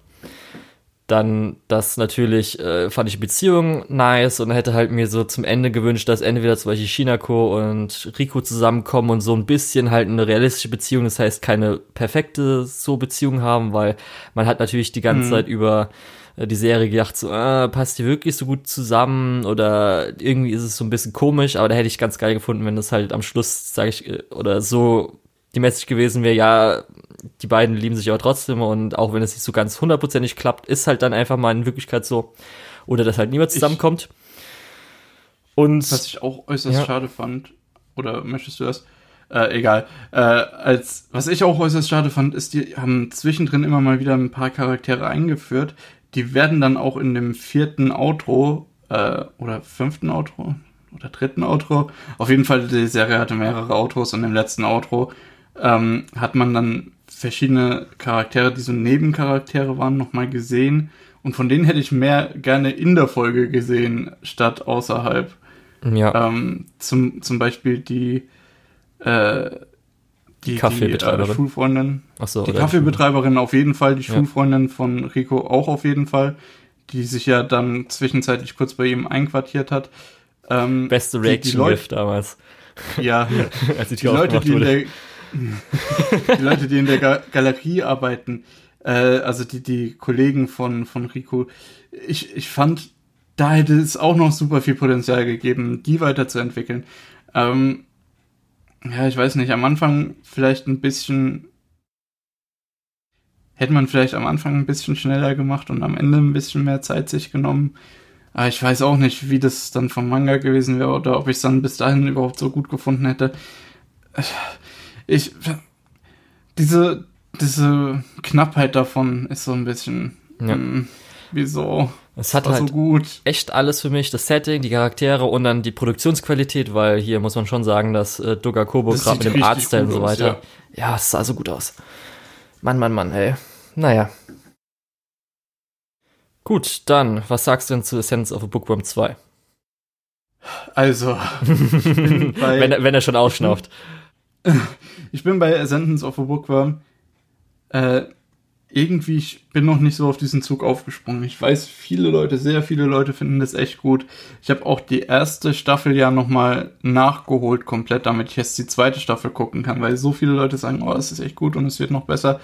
Dann das natürlich äh, fand ich Beziehung nice und hätte halt mir so zum Ende gewünscht, dass entweder zum Beispiel Shinako und Rico zusammenkommen und so ein bisschen halt eine realistische Beziehung, das heißt keine perfekte so Beziehung haben, weil man hat natürlich die ganze Mhm. Zeit über äh, die Serie gedacht, so, ah, passt die wirklich so gut zusammen oder irgendwie ist es so ein bisschen komisch, aber da hätte ich ganz geil gefunden, wenn das halt am Schluss, sage ich, äh, oder so die Message gewesen wäre, ja, die beiden lieben sich aber trotzdem und auch wenn es nicht so ganz hundertprozentig klappt, ist halt dann einfach mal in Wirklichkeit so. Oder dass halt niemand zusammenkommt. Und Was ich auch äußerst Ja. schade fand, oder möchtest du das? Äh, egal. Äh, als, was ich auch äußerst schade fand, ist, die haben zwischendrin immer mal wieder ein paar Charaktere eingeführt. Die werden dann auch in dem vierten Outro, äh, oder fünften Outro, oder dritten Outro, auf jeden Fall, die Serie hatte mehrere Outros und im letzten Outro ähm, hat man dann verschiedene Charaktere, die so Nebencharaktere waren, nochmal gesehen. Und von denen hätte ich mehr gerne in der Folge gesehen, statt außerhalb. Ja. Ähm, zum, zum Beispiel die, äh, die, Kaffeebetreiberin. Die, äh, Schulfreundin. Ach so, Die Kaffeebetreiberin auf jeden Fall, die Ja. Schulfreundin von Rico auch auf jeden Fall, die sich ja dann zwischenzeitlich kurz bei ihm einquartiert hat. Ähm, Beste die- die Reaction Leute- Gift damals, Ja, als die die Leute, die in der, die Leute, die in der Ga Galerie arbeiten, äh, also die, die Kollegen von, von Rico, ich, ich fand, da hätte es auch noch super viel Potenzial gegeben, die weiterzuentwickeln. Ähm, ja, ich weiß nicht, am Anfang vielleicht ein bisschen, hätte man vielleicht am Anfang ein bisschen schneller gemacht und am Ende ein bisschen mehr Zeit sich genommen. Aber ich weiß auch nicht, wie das dann vom Manga gewesen wäre oder ob ich es dann bis dahin überhaupt so gut gefunden hätte. Ich, diese, diese Knappheit davon ist so ein bisschen, Ja. hm, wieso? Es hat halt so gut. echt alles für mich, das Setting, die Charaktere und dann die Produktionsqualität, weil hier muss man schon sagen, dass äh, Doga Kobo gerade mit dem Artstyle und so aus, weiter. Ja. es sah so gut aus. Mann, Mann, Mann, ey. Naja. Gut, dann, was sagst du denn zu Essence of a Bookworm 2? Also, wenn, er- wenn er schon ausschnauft. ich bin bei Sentence of a Bookworm. Äh, irgendwie, ich bin noch nicht so auf diesen Zug aufgesprungen. Ich weiß, viele Leute, sehr viele Leute finden das echt gut. Ich habe auch die erste Staffel ja nochmal nachgeholt komplett, damit ich jetzt die zweite Staffel gucken kann, weil so viele Leute sagen, oh, es ist echt gut und es wird noch besser.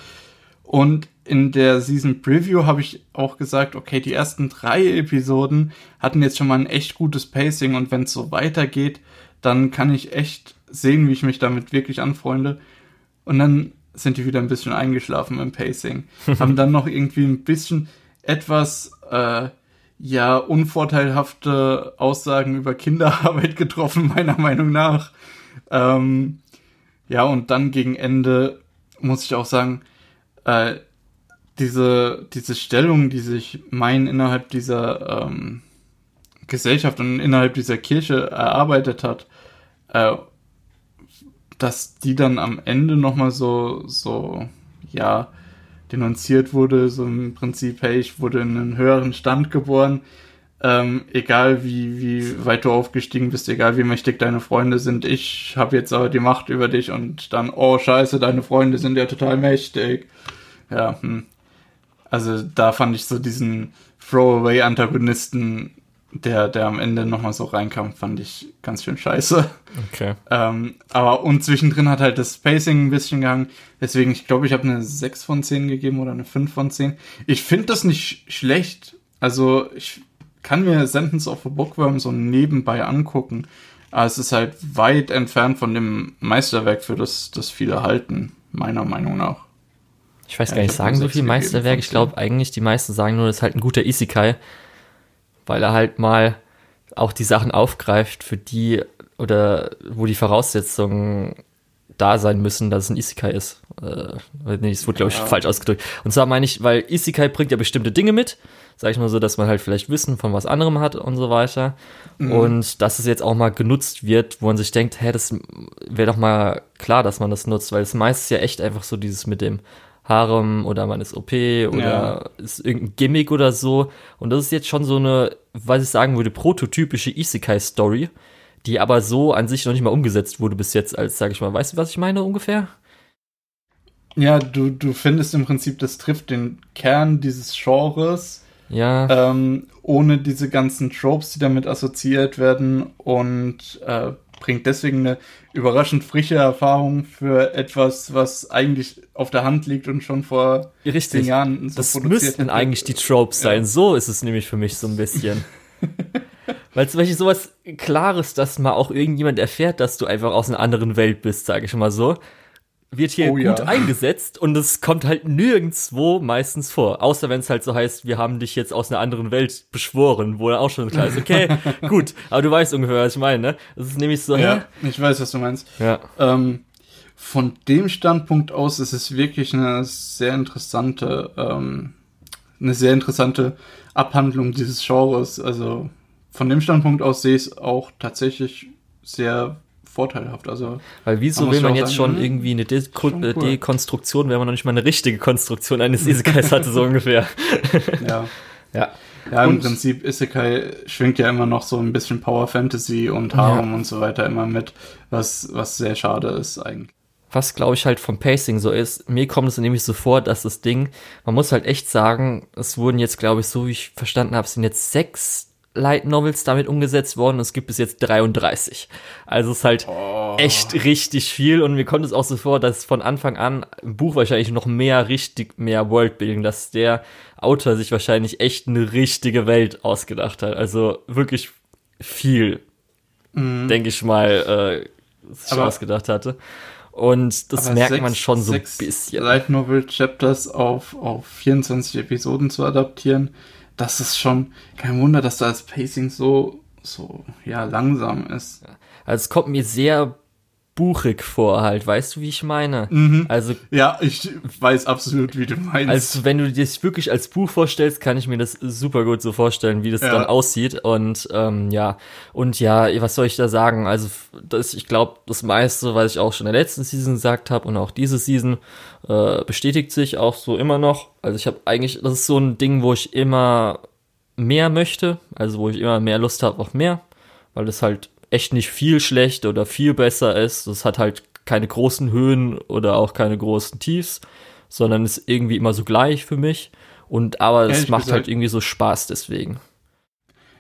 Und in der Season Preview habe ich auch gesagt, okay, die ersten drei Episoden hatten jetzt schon mal ein echt gutes Pacing und wenn es so weitergeht, dann kann ich echt sehen, wie ich mich damit wirklich anfreunde. Und dann sind die wieder ein bisschen eingeschlafen im Pacing. Haben dann noch irgendwie ein bisschen etwas, äh, ja, unvorteilhafte Aussagen über Kinderarbeit getroffen, meiner Meinung nach. Ähm, ja, und dann gegen Ende muss ich auch sagen, äh, diese, diese Stellung, die sich mein innerhalb dieser ähm, Gesellschaft und innerhalb dieser Kirche erarbeitet hat, äh, dass die dann am Ende nochmal so, so, ja, denunziert wurde, so im Prinzip, hey, ich wurde in einen höheren Stand geboren, ähm, egal wie, wie weit du aufgestiegen bist, egal wie mächtig deine Freunde sind, ich habe jetzt aber die Macht über dich und dann, oh scheiße, deine Freunde sind ja total mächtig. Ja, hm. Also da fand ich so diesen Throwaway-Antagonisten, der, der am Ende nochmal so reinkam, fand ich ganz schön scheiße. Okay. Ähm, aber und zwischendrin hat halt das Pacing ein bisschen gegangen. Deswegen, ich glaube, ich habe eine 6 von 10 gegeben oder eine 5 von 10. Ich finde das nicht schlecht. Also ich kann mir Sentence of a Bookworm so nebenbei angucken. Aber es ist halt weit entfernt von dem Meisterwerk, für das, das viele halten, meiner Meinung nach. Ich weiß Ja, gar ich nicht, sagen so viel Meisterwerk. Ich glaube eigentlich, die meisten sagen nur, das ist halt ein guter Isekai, weil er halt mal auch die Sachen aufgreift, für die oder wo die Voraussetzungen da sein müssen, dass es ein Isekai ist. Äh, nee, das wurde, glaube ich, Ja. falsch ausgedrückt. Und zwar meine ich, weil Isekai bringt ja bestimmte Dinge mit, sag ich mal so, dass man halt vielleicht Wissen von was anderem hat und so weiter. Mhm. Und dass es jetzt auch mal genutzt wird, wo man sich denkt, hä, das wäre doch mal klar, dass man das nutzt, weil es meistens ja echt einfach so dieses mit dem Harem oder man ist OP oder Ja. ist irgendein Gimmick oder so. Und das ist jetzt schon so eine, was ich sagen würde, prototypische Isekai-Story, die aber so an sich noch nicht mal umgesetzt wurde bis jetzt, als, sag ich mal, weißt du, was ich meine ungefähr? Ja, du, du findest im Prinzip, das trifft den Kern dieses Genres, Ja, ähm, ohne diese ganzen Tropes, die damit assoziiert werden und äh, bringt deswegen eine überraschend frische Erfahrung für etwas, was eigentlich auf der Hand liegt und schon vor zehn richtig. Jahren so Das produziert müssten hätte. eigentlich die Tropes sein. Ja. So ist es nämlich für mich so ein bisschen. Weil zum Beispiel sowas Klares, dass mal auch irgendjemand erfährt, dass du einfach aus einer anderen Welt bist, sage ich mal so, wird hier Oh gut ja. eingesetzt und es kommt halt nirgendwo meistens vor. Außer wenn es halt so heißt, wir haben dich jetzt aus einer anderen Welt beschworen, wo dann auch schon klar ist, okay, gut, aber du weißt ungefähr, was ich meine, ne? Das ist nämlich so, Ja, ich weiß, was du meinst. hä? Ja. Ähm, von dem Standpunkt aus ist es wirklich eine sehr interessante, ähm, eine sehr interessante Abhandlung dieses Genres. Also von dem Standpunkt aus sehe ich es auch tatsächlich sehr vorteilhaft. Also Weil wieso will man jetzt sagen, schon hm, irgendwie eine schon äh, cool. Dekonstruktion, wenn man noch nicht mal eine richtige Konstruktion eines Isekais hatte, so ungefähr. ja, Ja. Ja, im und, Prinzip Isekai schwingt ja immer noch so ein bisschen Power Fantasy und Harem ja. und so weiter immer mit, was, was sehr schade ist eigentlich. Was glaube ich halt vom Pacing so ist, mir kommt es nämlich so vor, dass das Ding, man muss halt echt sagen, es wurden jetzt glaube ich, so wie ich verstanden habe, sind jetzt sechs Light Novels damit umgesetzt worden es gibt bis jetzt 33. Also es ist halt oh. echt richtig viel und mir kommt es auch so vor, dass von Anfang an im Buch wahrscheinlich noch mehr richtig mehr Worldbuilding, dass der Autor sich wahrscheinlich echt eine richtige Welt ausgedacht hat. Also wirklich viel, mhm. denke ich mal, äh, sich ausgedacht hatte. Und das merkt sechs, man schon so ein bisschen. Light Novel Chapters auf, auf 24 Episoden zu adaptieren, das ist schon kein Wunder, dass das Pacing so, so, ja, langsam ist. Also es kommt mir sehr buchig vor halt, weißt du, wie ich meine? Mhm. Also ja, ich weiß absolut, wie du meinst. Also wenn du dir das wirklich als Buch vorstellst, kann ich mir das super gut so vorstellen, wie das ja. dann aussieht und ähm, ja und ja, was soll ich da sagen? Also das, ich glaube, das meiste, was ich auch schon in der letzten Season gesagt habe und auch diese Season äh, bestätigt sich auch so immer noch. Also ich habe eigentlich, das ist so ein Ding, wo ich immer mehr möchte, also wo ich immer mehr Lust habe auf mehr, weil das halt echt nicht viel schlecht oder viel besser ist. Das hat halt keine großen Höhen oder auch keine großen Tiefs, sondern ist irgendwie immer so gleich für mich. Und aber es macht gesagt, halt irgendwie so Spaß deswegen.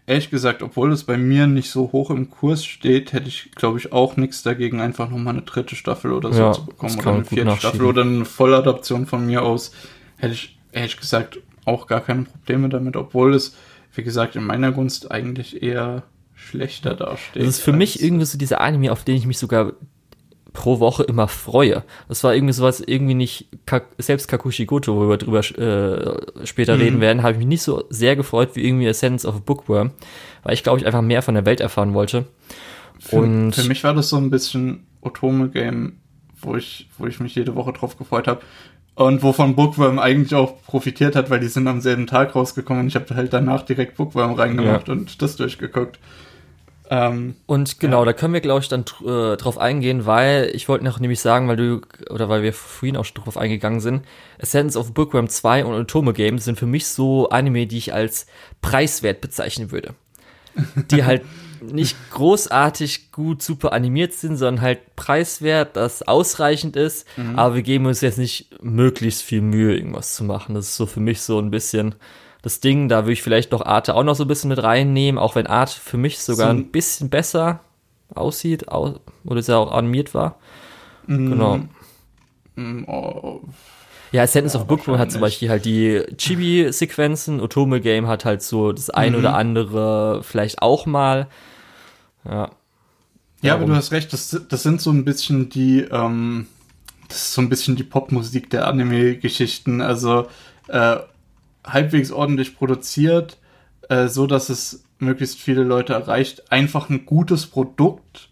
Ehrlich gesagt, obwohl es bei mir nicht so hoch im Kurs steht, hätte ich, glaube ich, auch nichts dagegen, einfach nochmal eine dritte Staffel oder so ja, zu bekommen. Oder eine vierte Staffel oder eine Volladaption von mir aus. Hätte ich, ehrlich gesagt, auch gar keine Probleme damit, obwohl es, wie gesagt, in meiner Gunst eigentlich eher schlechter dasteht. Das ist für mich irgendwie so dieser Anime, auf den ich mich sogar pro Woche immer freue. Das war irgendwie sowas, irgendwie nicht, selbst Kakushi Goto, wo wir drüber äh, später mhm. reden werden, habe ich mich nicht so sehr gefreut wie irgendwie Essence of a Bookworm, weil ich glaube ich einfach mehr von der Welt erfahren wollte. Für, Und für mich war das so ein bisschen Otome-Game, wo ich, wo ich mich jede Woche drauf gefreut habe. Und wovon Bookworm eigentlich auch profitiert hat, weil die sind am selben Tag rausgekommen und ich habe halt danach direkt Bookworm reingemacht ja. und das durchgeguckt. Ähm, und genau, ja. da können wir, glaube ich, dann äh, drauf eingehen, weil ich wollte noch nämlich sagen, weil du, oder weil wir vorhin auch schon drauf eingegangen sind, Essence of Bookworm 2 und Otome Games sind für mich so Anime, die ich als preiswert bezeichnen würde. Die halt nicht großartig gut super animiert sind, sondern halt preiswert, das ausreichend ist, mhm. aber wir geben uns jetzt nicht möglichst viel Mühe, irgendwas zu machen. Das ist so für mich so ein bisschen das Ding. Da würde ich vielleicht doch Arte auch noch so ein bisschen mit reinnehmen, auch wenn Art für mich sogar so. ein bisschen besser aussieht au oder sehr auch animiert war. Mm. Genau. Mm, oh. Ja, Sentence ja, of Bookworm hat zum Beispiel halt die Chibi-Sequenzen, Otome Game hat halt so das ein mhm. oder andere vielleicht auch mal. Ja. Ja, aber du hast recht, das, das sind so ein bisschen die, ähm, das ist so ein bisschen die Popmusik der Anime-Geschichten. Also äh, halbwegs ordentlich produziert, äh, so dass es möglichst viele Leute erreicht. Einfach ein gutes Produkt,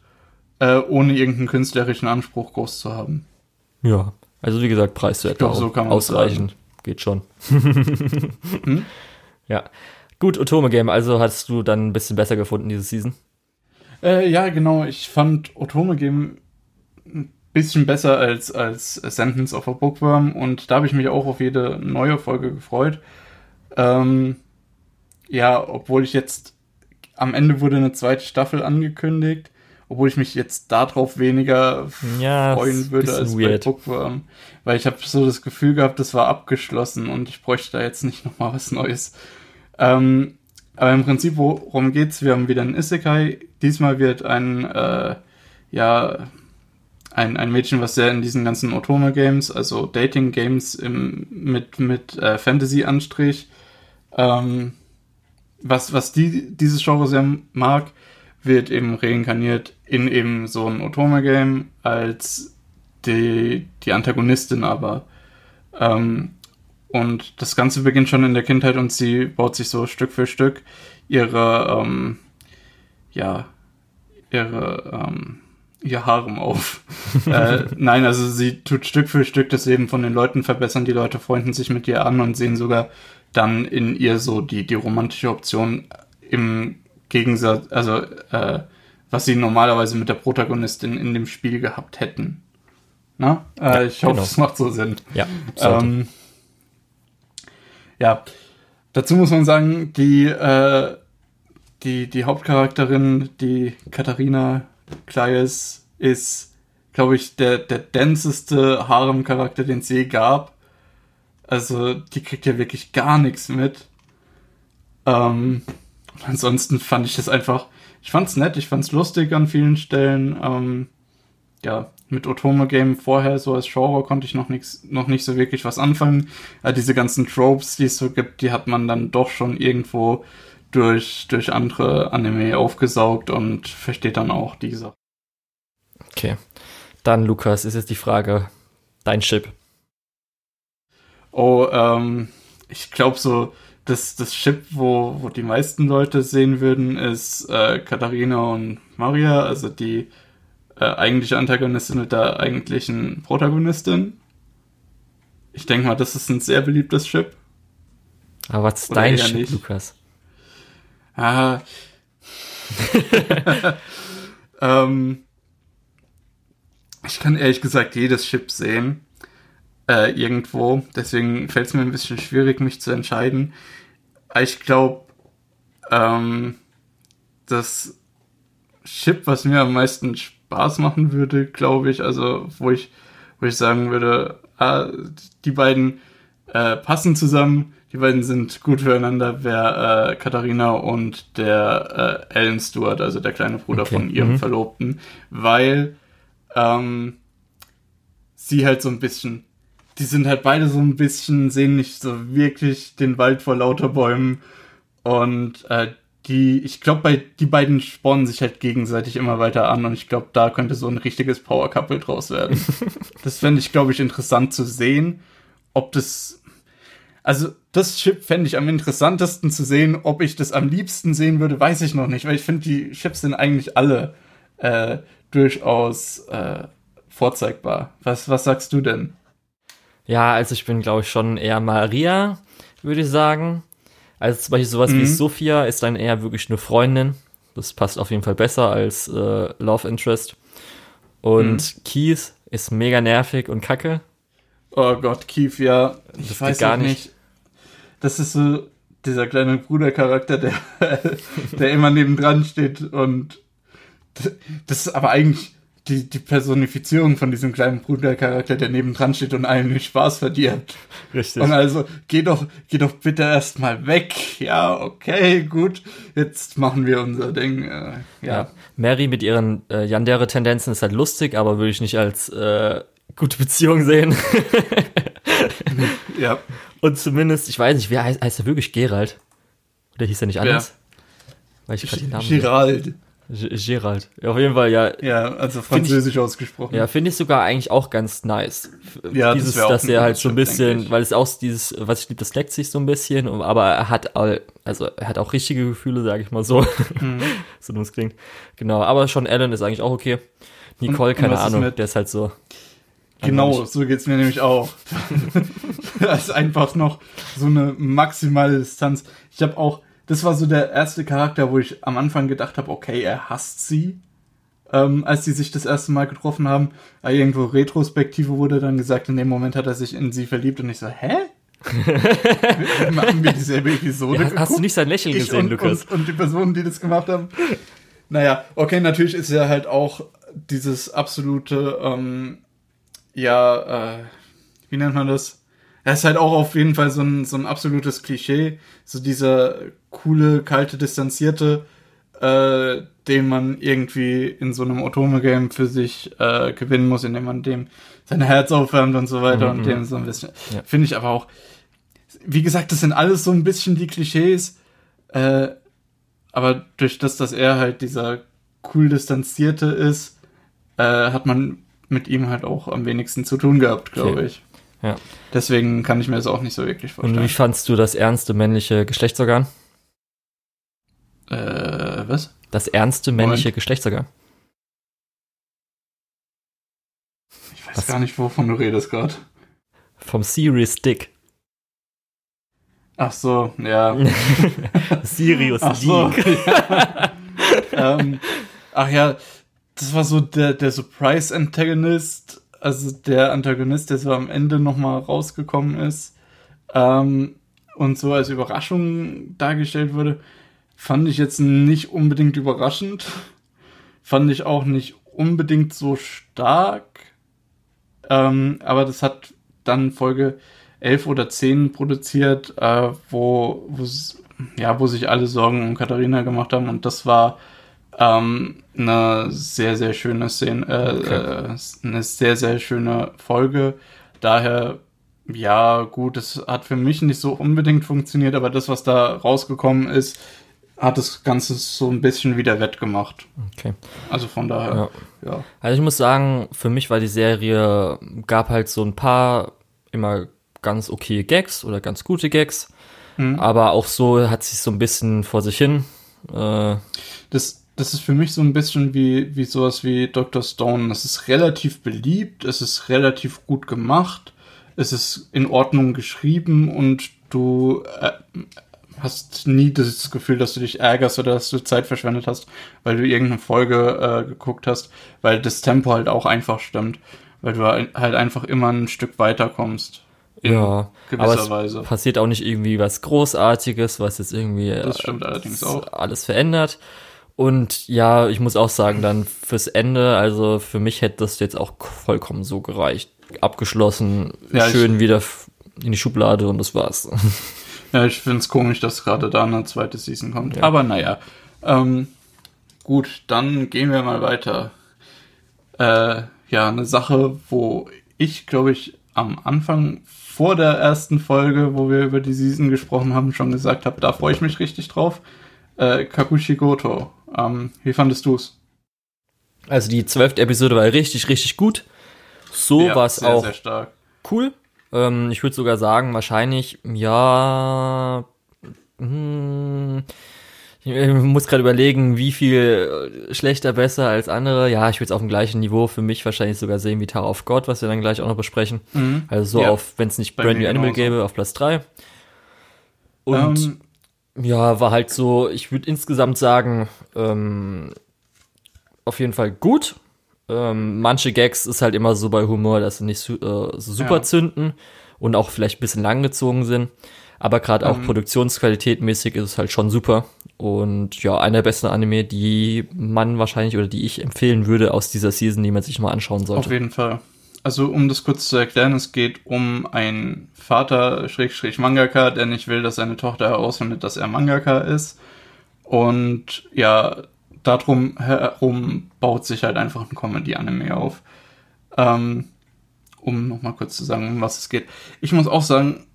äh, ohne irgendeinen künstlerischen Anspruch groß zu haben. Ja, also wie gesagt, preiswert glaub, so kann ausreichend. Geht schon. hm? Ja. Gut, Otome Game, also hast du dann ein bisschen besser gefunden diese Season? Äh, ja, genau. Ich fand Otome Game bisschen besser als, als Sentence of a Bookworm und da habe ich mich auch auf jede neue Folge gefreut. Ähm, ja, obwohl ich jetzt am Ende wurde eine zweite Staffel angekündigt, obwohl ich mich jetzt darauf weniger ja, freuen würde als weird. bei Bookworm, weil ich habe so das Gefühl gehabt, das war abgeschlossen und ich bräuchte da jetzt nicht noch mal was Neues. Ähm, aber im Prinzip, worum geht's? Wir haben wieder einen Isekai. Diesmal wird ein, äh, ja, ein, ein Mädchen, was sehr in diesen ganzen Otome-Games, also Dating-Games mit, mit äh, Fantasy-Anstrich, ähm, was, was die, dieses Genre sehr mag, wird eben reinkarniert in eben so ein Otome-Game als die, die Antagonistin aber. Ähm, und das Ganze beginnt schon in der Kindheit und sie baut sich so Stück für Stück ihre, ähm, ja, ihre, ähm, ihr Harem auf. äh, nein, also sie tut Stück für Stück das Leben von den Leuten verbessern. Die Leute freunden sich mit ihr an und sehen sogar dann in ihr so die, die romantische Option im Gegensatz, also äh, was sie normalerweise mit der Protagonistin in dem Spiel gehabt hätten. Na? Äh, ja, ich hoffe, genau. es macht so Sinn. Ja. Ähm, ja. Dazu muss man sagen, die, äh, die, die Hauptcharakterin, die Katharina Kleies, ist, glaube ich, der, der denseste Harem-Charakter, den es je gab. Also, die kriegt ja wirklich gar nichts mit. Ähm, ansonsten fand ich das einfach, ich fand's nett, ich fand's lustig an vielen Stellen. Ähm, ja, mit Otome Game vorher so als Genre konnte ich noch nichts, noch nicht so wirklich was anfangen. Äh, diese ganzen Tropes, die es so gibt, die hat man dann doch schon irgendwo durch, durch andere Anime aufgesaugt und versteht dann auch diese. Okay. Dann, Lukas, ist jetzt die Frage, dein Chip. Oh, ähm, ich glaube so, das, das Chip, wo, wo die meisten Leute sehen würden, ist äh, Katharina und Maria, also die äh, eigentliche Antagonistin mit der eigentlichen Protagonistin. Ich denke mal, das ist ein sehr beliebtes Chip. Aber was ist dein Chip? Lukas? Ah. ähm, ich kann ehrlich gesagt jedes Chip sehen. Äh, irgendwo. Deswegen fällt es mir ein bisschen schwierig, mich zu entscheiden. Ich glaube, ähm, das Chip, was mir am meisten Spaß machen würde, glaube ich. Also, wo ich, wo ich sagen würde, ah, die beiden äh, passen zusammen, die beiden sind gut füreinander, wäre äh, Katharina und der äh, Alan Stewart, also der kleine Bruder okay. von ihrem mhm. Verlobten, weil ähm, sie halt so ein bisschen, die sind halt beide so ein bisschen, sehen nicht so wirklich den Wald vor lauter Bäumen und äh, die, ich glaube, bei die beiden spornen sich halt gegenseitig immer weiter an und ich glaube, da könnte so ein richtiges Power Couple draus werden. das fände ich, glaube ich, interessant zu sehen, ob das, also das Chip fände ich am interessantesten zu sehen, ob ich das am liebsten sehen würde, weiß ich noch nicht, weil ich finde, die Chips sind eigentlich alle äh, durchaus äh, vorzeigbar. Was, was sagst du denn? Ja, also ich bin, glaube ich, schon eher Maria, würde ich sagen. Also zum Beispiel sowas mhm. wie Sophia ist dann eher wirklich eine Freundin. Das passt auf jeden Fall besser als äh, Love Interest. Und mhm. Keith ist mega nervig und kacke. Oh Gott, Keith, ja. Ich das weiß gar nicht. nicht. Das ist so dieser kleine Brudercharakter, der, der immer nebendran steht und das ist aber eigentlich die, die Personifizierung von diesem kleinen Brudercharakter, der nebendran steht und allen den Spaß verdirbt. Richtig. Und also, geh doch, geh doch bitte erstmal weg. Ja, okay, gut. Jetzt machen wir unser Ding. Äh, ja. ja. Mary mit ihren äh, Yandere-Tendenzen ist halt lustig, aber würde ich nicht als äh, gute Beziehung sehen. ja. Und zumindest, ich weiß nicht, wer heißt, heißt er wirklich Gerald? Oder hieß er nicht anders? Ja. Weil ich gerade den Namen. Gerald. Gerald. Ja, auf jeden Fall, ja. Ja, also französisch ich, ausgesprochen. Ja, finde ich sogar eigentlich auch ganz nice. Ja, dieses, das dass er halt so ein bisschen, weil es auch dieses, was ich liebe, das leckt sich so ein bisschen, aber er hat all, also er hat auch richtige Gefühle, sage ich mal so. Mhm. so dumm es klingt. Genau, aber schon Alan ist eigentlich auch okay. Nicole, keine Ahnung, der ist halt so. Genau, so geht's mir nämlich auch. das ist einfach noch so eine maximale Distanz. Ich habe auch das war so der erste Charakter, wo ich am Anfang gedacht habe, okay, er hasst sie. Ähm, als sie sich das erste Mal getroffen haben, äh, irgendwo Retrospektive wurde dann gesagt, in dem Moment hat er sich in sie verliebt und ich so, hä? Machen wir dieselbe Episode? Ja, hast du nicht sein Lächeln ich gesehen, und, Lukas? Und, und die Personen, die das gemacht haben. Naja, okay, natürlich ist er halt auch dieses absolute, ähm, ja, äh, wie nennt man das? Er ist halt auch auf jeden Fall so ein, so ein absolutes Klischee. So dieser coole, kalte, distanzierte, äh, den man irgendwie in so einem Otome-Game für sich äh, gewinnen muss, indem man dem sein Herz aufwärmt und so weiter mhm. und dem so ein bisschen. Ja. Finde ich aber auch. Wie gesagt, das sind alles so ein bisschen die Klischees. Äh, aber durch das, dass er halt dieser cool distanzierte ist, äh, hat man mit ihm halt auch am wenigsten zu tun gehabt, glaube okay. ich. Ja. Deswegen kann ich mir das auch nicht so wirklich vorstellen. Und wie fandst du das ernste männliche Geschlechtsorgan? Äh, was? Das ernste männliche Moment. Geschlechtsorgan. Ich weiß was? gar nicht, wovon du redest gerade. Vom Sirius Dick. Ach so, ja. Sirius ach so, ja. ähm, ach ja, das war so der, der Surprise-Antagonist also der Antagonist, der so am Ende nochmal rausgekommen ist, ähm, und so als Überraschung dargestellt wurde, fand ich jetzt nicht unbedingt überraschend. Fand ich auch nicht unbedingt so stark. Ähm, aber das hat dann Folge 11 oder 10 produziert, äh, wo, ja, wo sich alle Sorgen um Katharina gemacht haben. Und das war ähm, eine sehr, sehr schöne Szene, äh, okay. äh, eine sehr, sehr schöne Folge. Daher, ja, gut, es hat für mich nicht so unbedingt funktioniert, aber das, was da rausgekommen ist, hat das Ganze so ein bisschen wieder wettgemacht. Okay. Also von daher, ja. ja. Also ich muss sagen, für mich war die Serie, gab halt so ein paar immer ganz okay Gags oder ganz gute Gags. Mhm. Aber auch so hat sich so ein bisschen vor sich hin. Äh, das, das ist für mich so ein bisschen wie, wie sowas wie Dr. Stone. Das ist relativ beliebt, es ist relativ gut gemacht, es ist in Ordnung geschrieben und du äh, hast nie das Gefühl, dass du dich ärgerst oder dass du Zeit verschwendet hast, weil du irgendeine Folge äh, geguckt hast, weil das Tempo halt auch einfach stimmt, weil du halt einfach immer ein Stück weiter kommst. Ja, aber es Weise. passiert auch nicht irgendwie was Großartiges, was jetzt irgendwie das stimmt allerdings auch. alles verändert. Und ja, ich muss auch sagen, dann fürs Ende, also für mich hätte das jetzt auch vollkommen so gereicht. Abgeschlossen, ja, schön wieder in die Schublade und das war's. Ja, ich finde es komisch, dass gerade da eine zweite Season kommt. Ja. Aber naja. Ähm, gut, dann gehen wir mal weiter. Äh, ja, eine Sache, wo ich, glaube ich, am Anfang vor der ersten Folge, wo wir über die Season gesprochen haben, schon gesagt habe, da freue ich mich richtig drauf. Äh, Kakushi Goto. Ähm, wie fandest du es? Also die zwölfte Episode war richtig, richtig gut. So ja, war es auch sehr cool. Ähm, ich würde sogar sagen, wahrscheinlich, ja. Hm, ich muss gerade überlegen, wie viel schlechter, besser als andere. Ja, ich würde es auf dem gleichen Niveau für mich wahrscheinlich sogar sehen wie Tower of God, was wir dann gleich auch noch besprechen. Mhm. Also so ja. auf, wenn es nicht Brand New Animal gäbe, auf Platz 3. Und ähm. Ja, war halt so, ich würde insgesamt sagen, ähm, auf jeden Fall gut. Ähm, manche Gags ist halt immer so bei Humor, dass sie nicht so, äh, super ja. zünden und auch vielleicht ein bisschen langgezogen sind. Aber gerade auch mhm. produktionsqualitätmäßig ist es halt schon super. Und ja, einer der besten Anime, die man wahrscheinlich oder die ich empfehlen würde aus dieser Season, die man sich mal anschauen sollte. Auf jeden Fall. Also um das kurz zu erklären, es geht um einen Vater, Schrägstrich Mangaka, der nicht will, dass seine Tochter herausfindet, dass er Mangaka ist. Und ja, darum herum baut sich halt einfach ein Comedy-Anime auf. Ähm, um nochmal kurz zu sagen, um was es geht. Ich muss auch sagen,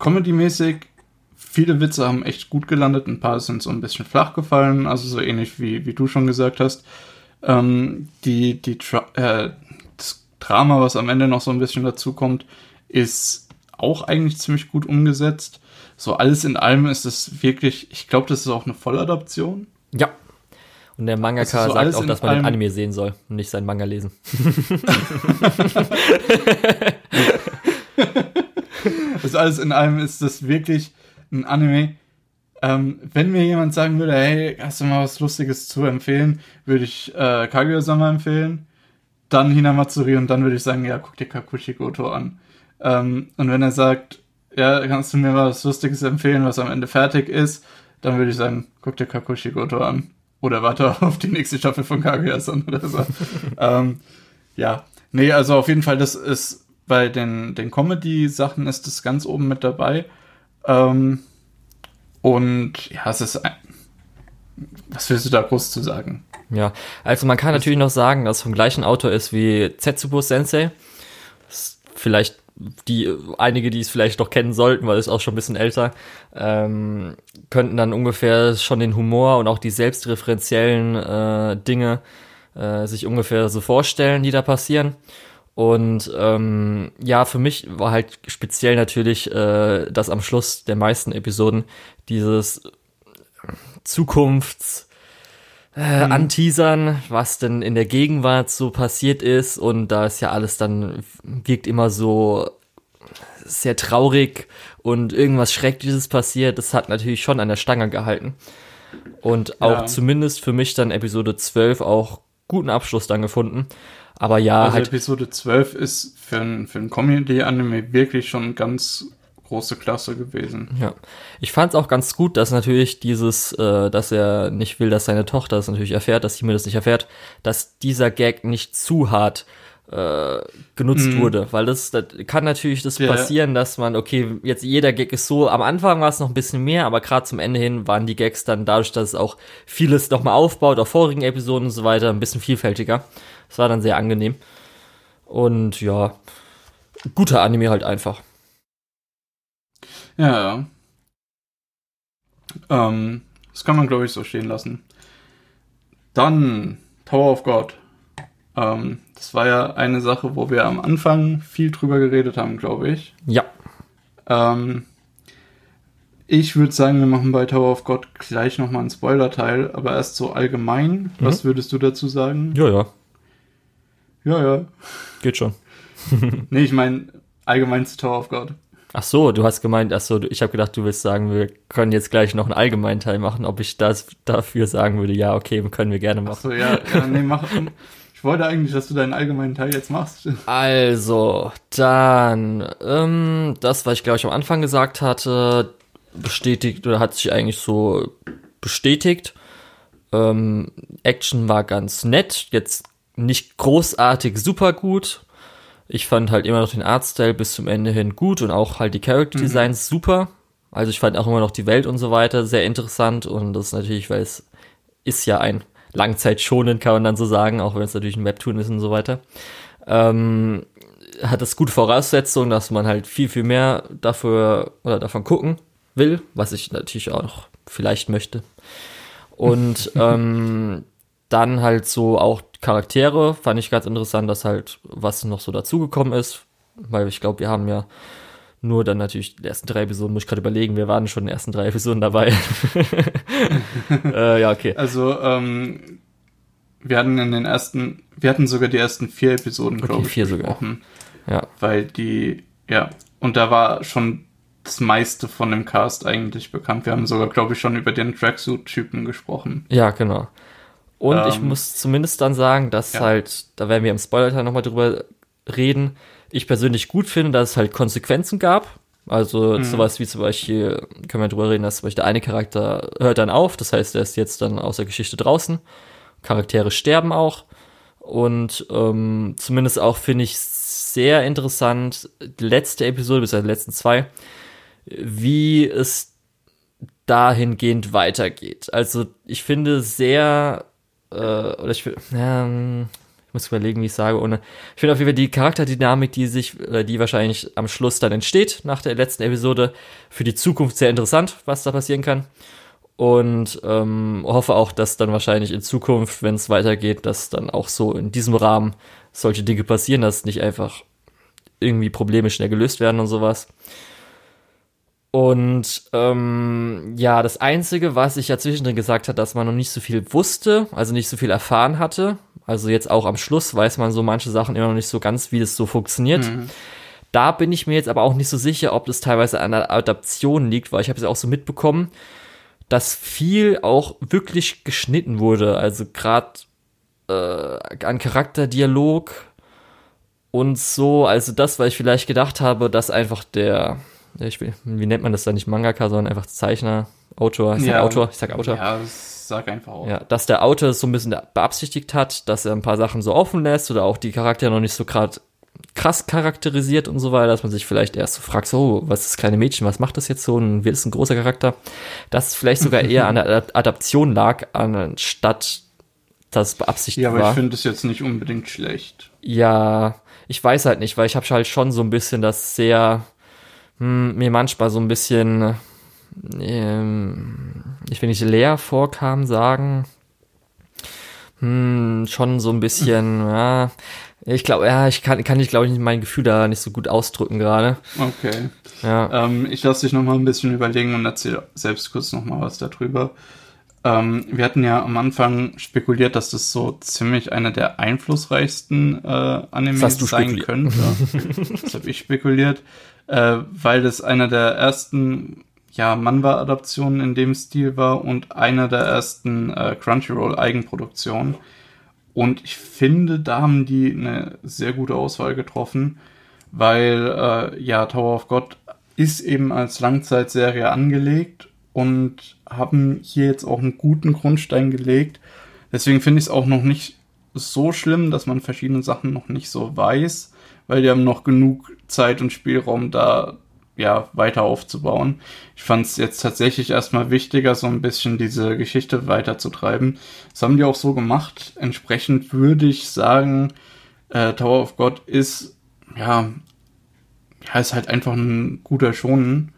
Comedy-mäßig, viele Witze haben echt gut gelandet, ein paar sind so ein bisschen flach gefallen, also so ähnlich wie, wie du schon gesagt hast. Ähm, die, die äh, Drama, was am Ende noch so ein bisschen dazu kommt, ist auch eigentlich ziemlich gut umgesetzt. So alles in allem ist es wirklich, ich glaube, das ist auch eine Volladaption. Ja. Und der Mangaka so sagt auch, dass man den Anime sehen soll und nicht seinen Manga lesen. also alles in allem ist das wirklich ein Anime. Ähm, wenn mir jemand sagen würde, hey, hast du mal was Lustiges zu empfehlen, würde ich äh, Kaguya-sama empfehlen, dann Hinamatsuri und dann würde ich sagen, ja, guck dir Kakushi Goto an. Ähm, und wenn er sagt, ja, kannst du mir was Lustiges empfehlen, was am Ende fertig ist, dann würde ich sagen, guck dir Kakushi Goto an. Oder warte auf die nächste Staffel von Kaguya-san oder so. ähm, ja, nee, also auf jeden Fall, das ist bei den, den Comedy-Sachen ist das ganz oben mit dabei. Ähm, und ja, es ist ein, was willst du da groß zu sagen? Ja, also man kann natürlich noch sagen, dass es vom gleichen Autor ist wie Zetsubo Sensei. Vielleicht die, einige, die es vielleicht noch kennen sollten, weil es auch schon ein bisschen älter, ähm, könnten dann ungefähr schon den Humor und auch die selbstreferenziellen äh, Dinge äh, sich ungefähr so vorstellen, die da passieren. Und ähm, ja, für mich war halt speziell natürlich äh, das am Schluss der meisten Episoden dieses Zukunfts äh, mhm. anteasern, was denn in der Gegenwart so passiert ist und da ist ja alles dann wirkt immer so sehr traurig und irgendwas Schreckliches passiert, das hat natürlich schon an der Stange gehalten. Und auch ja. zumindest für mich dann Episode 12 auch guten Abschluss dann gefunden. Aber ja. Also halt Episode 12 ist für ein, für ein Comedy-Anime wirklich schon ganz große Klasse gewesen. Ja. Ich fand es auch ganz gut, dass natürlich dieses, äh, dass er nicht will, dass seine Tochter es natürlich erfährt, dass Hime das nicht erfährt, dass dieser Gag nicht zu hart äh, genutzt Mhm. wurde, weil das, das kann natürlich das Ja. passieren, dass man, okay, jetzt jeder Gag ist so, am Anfang war es noch ein bisschen mehr, aber gerade zum Ende hin waren die Gags dann dadurch, dass es auch vieles nochmal aufbaut, auf vorigen Episoden und so weiter, ein bisschen vielfältiger. Das war dann sehr angenehm. Und ja, guter Anime halt einfach. Ja, ja. Ähm, das kann man, glaube ich, so stehen lassen. Dann Tower of God. Ähm, das war ja eine Sache, wo wir am Anfang viel drüber geredet haben, glaube ich. Ja, Ähm, ich würde sagen, wir machen bei Tower of God gleich nochmal einen Spoiler-Teil, aber erst so allgemein. Was würdest du dazu sagen? ja, ja, Ja, ja. geht schon. Nee, ich meine allgemein zu Tower of God. Ach so, du hast gemeint, ach so, ich habe gedacht, du willst sagen, wir können jetzt gleich noch einen allgemeinen Teil machen, ob ich das dafür sagen würde, ja, okay, können wir gerne machen. Achso, ja, ja, nee, mach. Ich wollte eigentlich, dass du deinen allgemeinen Teil jetzt machst. Also, dann, ähm, das, was ich glaube ich am Anfang gesagt hatte, bestätigt oder hat sich eigentlich so bestätigt. Ähm, Action war ganz nett, jetzt nicht großartig super gut. Ich fand halt immer noch den Artstyle bis zum Ende hin gut und auch halt die Character Designs super. Also ich fand auch immer noch die Welt und so weiter sehr interessant und das natürlich, weil es ist ja ein Langzeitschonen, kann man dann so sagen, auch wenn es natürlich ein Webtoon ist und so weiter. Ähm, hat das gute Voraussetzungen, dass man halt viel, viel mehr dafür oder davon gucken will, was ich natürlich auch noch vielleicht möchte. Und ähm, dann halt so auch Charaktere, fand ich ganz interessant, dass halt was noch so dazugekommen ist, weil ich glaube, wir haben ja nur dann natürlich die ersten drei Episoden, muss ich gerade überlegen, wir waren schon in den ersten drei Episoden dabei. äh, ja, okay. Also, ähm, wir hatten in den ersten, wir hatten sogar die ersten vier Episoden, glaube ich, vier sogar. besprochen, Ja, weil die, ja, und da war schon das meiste von dem Cast eigentlich bekannt. Wir haben sogar, glaube ich, schon über den Tracksuit-Typen gesprochen. ja, genau. Und ich Ähm, muss zumindest dann sagen, dass ja. halt, da werden wir im Spoiler-Teil nochmal drüber reden, ich persönlich gut finde, dass es halt Konsequenzen gab. Also sowas wie zum Beispiel, können wir drüber reden, dass zum Beispiel der eine Charakter hört dann auf, das heißt, er ist jetzt dann aus der Geschichte draußen. Charaktere sterben auch. Und ähm, zumindest auch finde ich sehr interessant, die letzte Episode, bis die letzten zwei, wie es dahingehend weitergeht. Also ich finde sehr, äh, oder ich, will- ähm, ich muss überlegen, wie ich sage, ohne. Ich finde auf jeden Fall die Charakterdynamik, die sich, oder die wahrscheinlich am Schluss dann entsteht, nach der letzten Episode, für die Zukunft sehr interessant, was da passieren kann. Und ähm, hoffe auch, dass dann wahrscheinlich in Zukunft, wenn es weitergeht, dass dann auch so in diesem Rahmen solche Dinge passieren, dass nicht einfach irgendwie Probleme schnell gelöst werden und sowas. Und ähm, ja, das Einzige, was ich ja zwischendrin gesagt hat, dass man noch nicht so viel wusste, also nicht so viel erfahren hatte. Also jetzt auch am Schluss weiß man so manche Sachen immer noch nicht so ganz, wie das so funktioniert. Da bin ich mir jetzt aber auch nicht so sicher, ob das teilweise an der Adaption liegt, weil ich habe es auch so mitbekommen, dass viel auch wirklich geschnitten wurde. Also gerade äh, an Charakterdialog und so. Also das, weil ich vielleicht gedacht habe, dass einfach der, ich wie nennt man das dann nicht Mangaka, sondern einfach Zeichner, Autor, ich sag Ja. Autor, ich sag Autor. Ja, das sag einfach auch. Ja, dass der Autor es so ein bisschen beabsichtigt hat, dass er ein paar Sachen so offen lässt oder auch die Charaktere noch nicht so gerade krass charakterisiert und so weiter, dass man sich vielleicht erst so fragt, so, was ist das kleine Mädchen, was macht das jetzt so und wird es ein großer Charakter? Dass es vielleicht sogar eher an der Adap- Adaption lag, anstatt dass es beabsichtigt Ja, aber war. ich finde es jetzt nicht unbedingt schlecht. Ja, ich weiß halt nicht, weil ich habe halt schon so ein bisschen das sehr, mir manchmal so ein bisschen, ähm, ich will nicht leer vorkam sagen, hm, schon so ein bisschen, ja, ich glaube, ja, ich kann, kann ich glaube ich nicht mein Gefühl da nicht so gut ausdrücken gerade. Okay. Ja, Ähm, ich lasse dich noch mal ein bisschen überlegen und erzähle selbst kurz noch mal was darüber. Ähm, wir hatten ja am Anfang spekuliert, dass das so ziemlich einer der einflussreichsten äh, Animes sein könnte. das habe ich spekuliert, äh, weil das einer der ersten ja, Manhwa-Adaptionen in dem Stil war und einer der ersten äh, Crunchyroll-Eigenproduktionen. Und ich finde, da haben die eine sehr gute Auswahl getroffen, weil äh, ja, Tower of God ist eben als Langzeitserie angelegt und haben hier jetzt auch einen guten Grundstein gelegt. Deswegen finde ich es auch noch nicht so schlimm, dass man verschiedene Sachen noch nicht so weiß, weil die haben noch genug Zeit und Spielraum da ja weiter aufzubauen. Ich fand es jetzt tatsächlich erstmal wichtiger, so ein bisschen diese Geschichte weiterzutreiben. Das haben die auch so gemacht. Entsprechend würde ich sagen, äh, Tower of God ist ja ja ist halt einfach ein guter Schonen.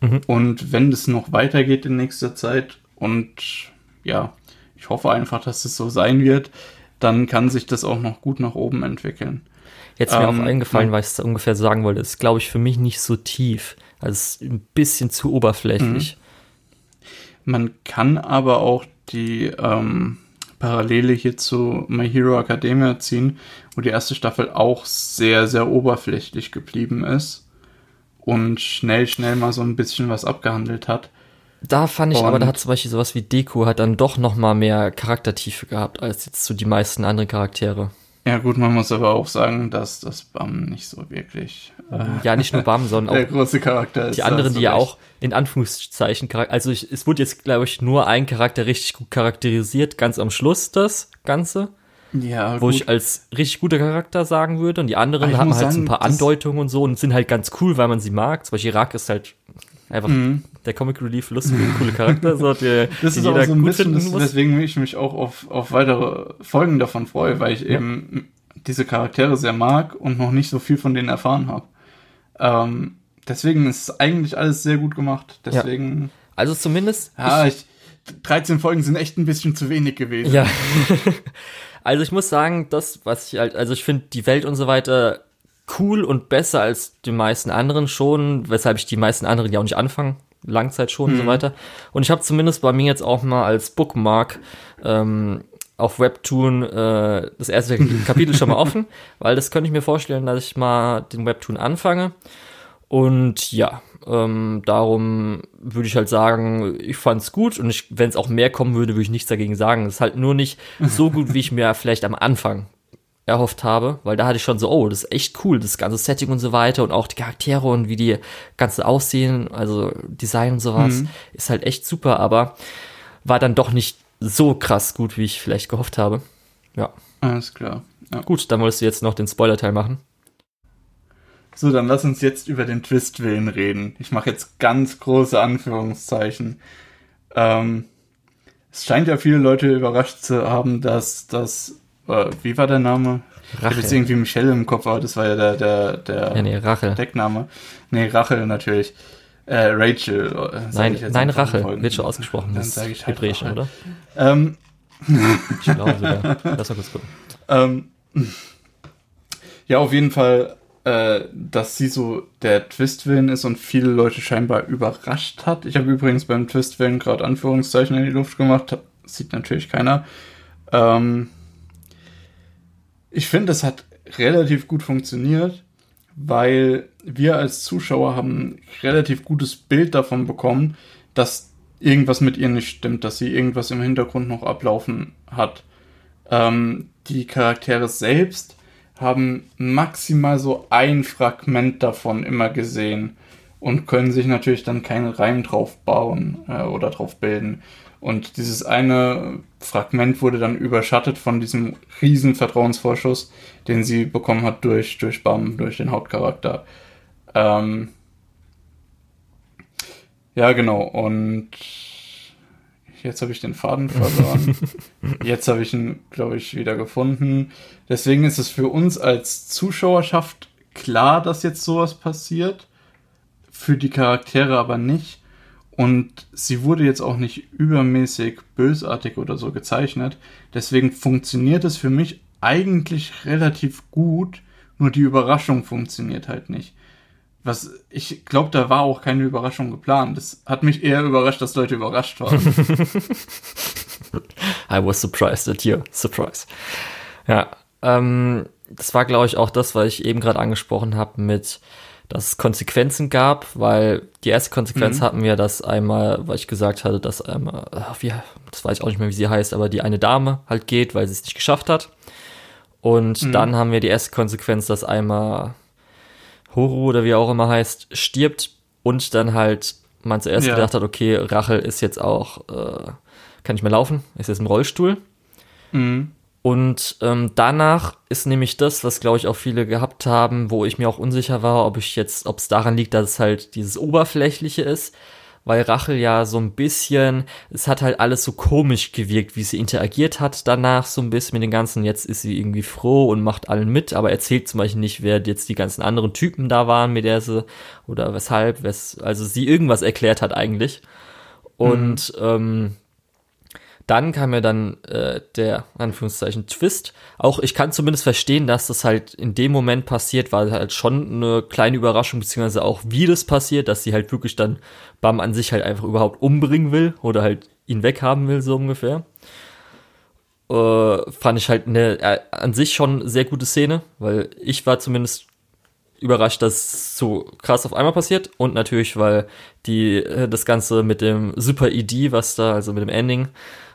Mhm. Und wenn es noch weitergeht in nächster Zeit und ja, ich hoffe einfach, dass es so sein wird, dann kann sich das auch noch gut nach oben entwickeln. Jetzt mir ähm, auch eingefallen, weil ich es ungefähr sagen wollte, ist, glaube ich, für mich nicht so tief. Also es ist ein bisschen zu oberflächlich. Mhm. Man kann aber auch die ähm, Parallele hier zu My Hero Academia ziehen, wo die erste Staffel auch sehr, sehr oberflächlich geblieben ist und schnell, schnell mal so ein bisschen was abgehandelt hat. Da fand ich und aber, da hat zum Beispiel sowas wie Deku hat dann doch noch mal mehr Charaktertiefe gehabt als jetzt so die meisten anderen Charaktere. Ja gut, man muss aber auch sagen, dass das Bam nicht so wirklich. Äh, ja, nicht nur Bam, sondern auch der große Charakter ist. Die anderen, die ja auch in Anführungszeichen also ich, es wurde jetzt glaube ich nur ein Charakter richtig gut charakterisiert, ganz am Schluss das Ganze. Ja, wo gut. ich als richtig guter Charakter sagen würde und die anderen haben halt sagen, so ein paar Andeutungen und so und sind halt ganz cool, weil man sie mag. Zum Beispiel Irak ist halt einfach mhm. Der Comic Relief lustige, coole Charakter. So, der, das ist auch so ein bisschen, das, weswegen ich mich auch auf, auf weitere Folgen davon freue, weil ich ja. eben diese Charaktere sehr mag und noch nicht so viel von denen erfahren habe. Ähm, deswegen ist eigentlich alles sehr gut gemacht. Deswegen. Ja. Also zumindest. Ja, ich, 13 Folgen sind echt ein bisschen zu wenig gewesen. Ja. also ich muss sagen, das, was ich halt, also ich finde die Welt und so weiter cool und besser als die meisten anderen schon, weshalb ich die meisten anderen ja auch nicht anfange. Langzeit schon mhm. und so mhm. weiter. Und ich habe zumindest bei mir jetzt auch mal als Bookmark ähm, auf Webtoon äh, das erste Kapitel schon mal offen, weil das könnte ich mir vorstellen, dass ich mal den Webtoon anfange. Und ja, ähm, darum würde ich halt sagen, ich fand's gut und wenn es auch mehr kommen würde, würde ich nichts dagegen sagen. Es ist halt nur nicht so gut, wie ich mir vielleicht am Anfang erhofft habe, weil da hatte ich schon so, oh, das ist echt cool, das ganze Setting und so weiter und auch die Charaktere und wie die ganze aussehen, also Design und sowas, mhm. ist halt echt super, aber war dann doch nicht so krass gut, wie ich vielleicht gehofft habe. Ja. Alles klar. Ja. Gut, dann wolltest du jetzt noch den Spoiler-Teil machen. So, dann lass uns jetzt über den Twist-Willen reden. Ich mache jetzt ganz große Anführungszeichen. Ähm, es scheint ja viele Leute überrascht zu haben, dass das, wie war der Name? Rachel. Ich habe jetzt irgendwie Michelle im Kopf, aber das war ja der, der, der ja, nee, Rachel. Deckname. Nee, Rachel natürlich. Äh, Rachel. Äh, nein, nein Rachel, wird schon ausgesprochen. Dann sage ich halt Hebräisch, oder? Ähm. ich glaube sogar. Lass mal kurz gucken. Ähm, ja, auf jeden Fall, äh, dass sie so der Twist-Willen ist und viele Leute scheinbar überrascht hat. Ich habe übrigens beim Twist-Willen gerade Anführungszeichen in die Luft gemacht. Sieht natürlich keiner. Ähm, ich finde, das hat relativ gut funktioniert weil wir als Zuschauer haben relativ gutes Bild davon bekommen, dass irgendwas mit ihr nicht stimmt, dass sie irgendwas im Hintergrund noch ablaufen hat. Ähm, die Charaktere selbst haben maximal so ein Fragment davon immer gesehen und können sich natürlich dann keinen Reim drauf bauen äh, oder drauf bilden. Und dieses eine Fragment wurde dann überschattet von diesem riesen Vertrauensvorschuss, den sie bekommen hat durch, durch Bam, durch den Hauptcharakter. Ähm ja, genau. Und jetzt habe ich den Faden verloren. jetzt habe ich ihn, glaube ich, wieder gefunden. Deswegen ist es für uns als Zuschauerschaft klar, dass jetzt sowas passiert. Für die Charaktere aber nicht. Und sie wurde jetzt auch nicht übermäßig bösartig oder so gezeichnet. Deswegen funktioniert es für mich eigentlich relativ gut, nur die Überraschung funktioniert halt nicht. Was ich glaube, da war auch keine Überraschung geplant. Das hat mich eher überrascht, dass Leute überrascht waren. I was surprised at you. Surprise. Ja, ähm, das war, glaube ich, auch das, was ich eben gerade angesprochen habe mit dass es Konsequenzen gab, weil die erste Konsequenz mhm. hatten wir, dass einmal, weil ich gesagt hatte, dass einmal, wie, das weiß ich auch nicht mehr, wie sie heißt, aber die eine Dame halt geht, weil sie es nicht geschafft hat. Und mhm. dann haben wir die erste Konsequenz, dass einmal Horo oder wie auch immer heißt, stirbt und dann halt man zuerst Ja. gedacht hat, okay, Rachel ist jetzt auch, äh, kann nicht mehr laufen, ist jetzt im Rollstuhl. Mhm. Und ähm, danach ist nämlich das, was glaube ich auch viele gehabt haben, wo ich mir auch unsicher war, ob ich jetzt, ob es daran liegt, dass es halt dieses Oberflächliche ist, weil Rachel ja so ein bisschen, es hat halt alles so komisch gewirkt, wie sie interagiert hat danach so ein bisschen mit den ganzen, jetzt ist sie irgendwie froh und macht allen mit, aber erzählt zum Beispiel nicht, wer jetzt die ganzen anderen Typen da waren, mit der sie, oder weshalb, wes, also sie irgendwas erklärt hat eigentlich. Und ähm, dann kam mir dann äh, der Anführungszeichen Twist. Auch ich kann zumindest verstehen, dass das halt in dem Moment passiert, war halt schon eine kleine Überraschung, beziehungsweise auch wie das passiert, dass sie halt wirklich dann Bam an sich halt einfach überhaupt umbringen will oder halt ihn weghaben will, so ungefähr. Äh, fand ich halt eine äh, an sich schon sehr gute Szene, weil ich war zumindest überrascht, dass so krass auf einmal passiert und natürlich, weil die äh, das Ganze mit dem Super ED, was da, also mit dem Ending,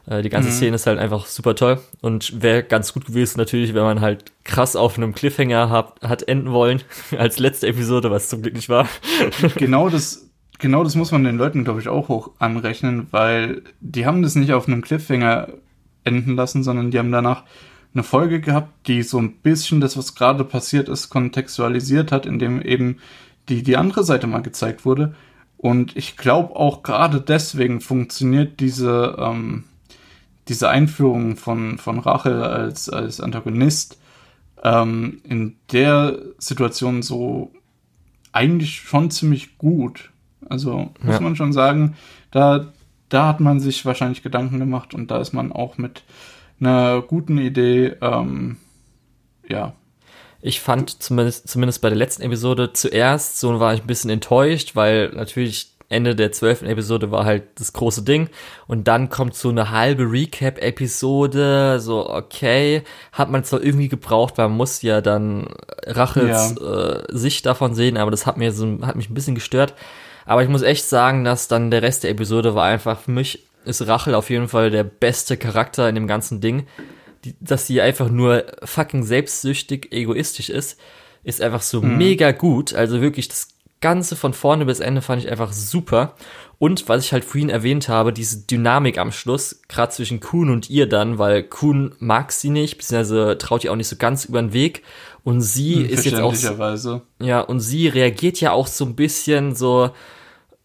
äh, die ganze Szene ist halt einfach super toll und wäre ganz gut gewesen natürlich, wenn man halt krass auf einem Cliffhanger hat, hat enden wollen als letzte Episode, was zum Glück nicht war. genau das, genau das muss man den Leuten, glaube ich, auch hoch anrechnen, weil die haben das nicht auf einem Cliffhanger enden lassen, sondern die haben danach eine Folge gehabt, die so ein bisschen das, was gerade passiert ist, kontextualisiert hat, indem eben die, die andere Seite mal gezeigt wurde. Und ich glaube auch gerade deswegen funktioniert diese, ähm, diese Einführung von, von Rachel als, als Antagonist ähm, in der Situation so eigentlich schon ziemlich gut. Also muss Ja. man schon sagen, da, da hat man sich wahrscheinlich Gedanken gemacht und da ist man auch mit einer guten Idee, ähm, ja, Ich fand zumindest, zumindest bei der letzten Episode zuerst, so war ich ein bisschen enttäuscht, weil natürlich Ende der zwölften Episode war halt das große Ding und dann kommt so eine halbe Recap-Episode, so okay, hat man zwar irgendwie gebraucht, weil man muss ja dann Rachels äh, Sicht davon sehen, aber das hat mir so, hat mich ein bisschen gestört. Aber ich muss echt sagen, dass dann der Rest der Episode war einfach für mich ist Rachel auf jeden Fall der beste Charakter in dem ganzen Ding die, dass sie einfach nur fucking selbstsüchtig, egoistisch ist, ist einfach so mega gut. Also wirklich das Ganze von vorne bis Ende fand ich einfach super. Und was ich halt vorhin erwähnt habe, diese Dynamik am Schluss, gerade zwischen Kuhn und ihr dann, weil Kuhn mag sie nicht, beziehungsweise traut ihr auch nicht so ganz über den Weg. Und sie ist jetzt auch ja, und sie reagiert ja auch so ein bisschen so,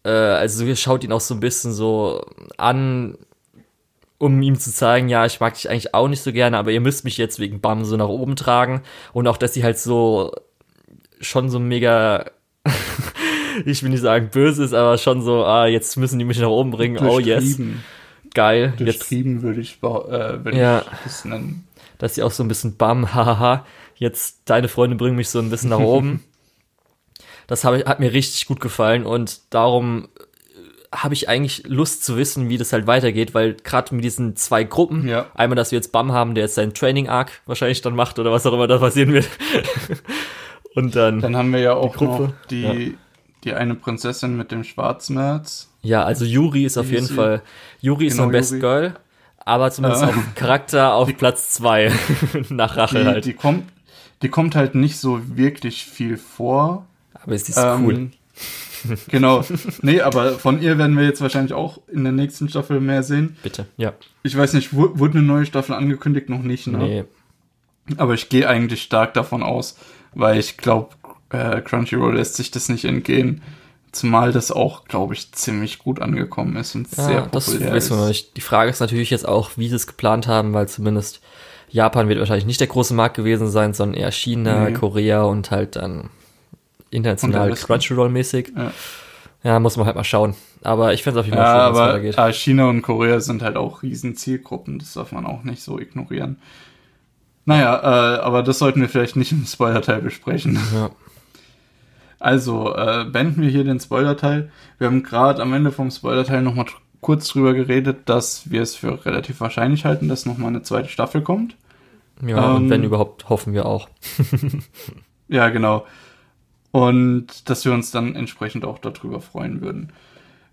äh, also schaut ihn auch so ein bisschen so an, um ihm zu zeigen, ja, ich mag dich eigentlich auch nicht so gerne, aber ihr müsst mich jetzt wegen Bam so nach oben tragen. Und auch, dass sie halt so schon so mega, ich will nicht sagen böse ist, aber schon so, ah, jetzt müssen die mich nach oben bringen. Oh yes, Durchtrieben. geil. Jetzt, Durchtrieben würde ich, äh, würde Ja. ich das nennen. dass sie auch so ein bisschen Bam, hahaha, jetzt deine Freunde bringen mich so ein bisschen nach oben. Das hab hat mir richtig gut gefallen und darum äh, habe ich eigentlich Lust zu wissen, wie das halt weitergeht, weil gerade mit diesen zwei Gruppen, Ja. einmal, dass wir jetzt Bam haben, der jetzt seinen Training-Arc wahrscheinlich dann macht oder was auch immer da passieren wird. und dann, Dann haben wir ja auch Gruppe. noch die, die eine Prinzessin mit dem Schwarzmerz. ja, also Yuri ist auf jeden sie? Fall, Yuri ist Genau, mein Best Yuri. Girl, aber zumindest Ah. auf Charakter auf Platz zwei nach Rache Die, halt. die, kommt, die kommt halt nicht so wirklich viel vor. aber es ist Ähm, cool. genau. Nee, aber von ihr werden wir jetzt wahrscheinlich auch in der nächsten Staffel mehr sehen. Bitte, ja. Ich weiß nicht, wu- wurde eine neue Staffel angekündigt? Noch nicht, ne? Nee, Aber ich gehe eigentlich stark davon aus, weil ich glaube, äh, Crunchyroll lässt sich das nicht entgehen. Zumal das auch, glaube ich, ziemlich gut angekommen ist und sehr Ja, das populär wissen wir noch ist. nicht. Die Frage ist natürlich jetzt auch, wie sie es geplant haben, weil zumindest Japan wird wahrscheinlich nicht der große Markt gewesen sein, sondern eher China, Nee. Korea und halt dann international Westen. Crunchyroll-mäßig. Ja. Ja, muss man halt mal schauen. Aber ich fände es auf jeden Fall Ja, schön, aber weitergeht. äh, China und Korea sind halt auch riesen Zielgruppen. Das darf man auch nicht so ignorieren. Naja, äh, aber das sollten wir vielleicht nicht im Spoiler-Teil besprechen. Ja. Also, äh, beenden wir hier den Spoiler-Teil. Wir haben gerade am Ende vom Spoiler-Teil nochmal kurz drüber geredet, dass wir es für relativ wahrscheinlich halten, dass nochmal eine zweite Staffel kommt. ja, und ähm, wenn überhaupt, hoffen wir auch. Ja, genau. Und dass wir uns dann entsprechend auch darüber freuen würden.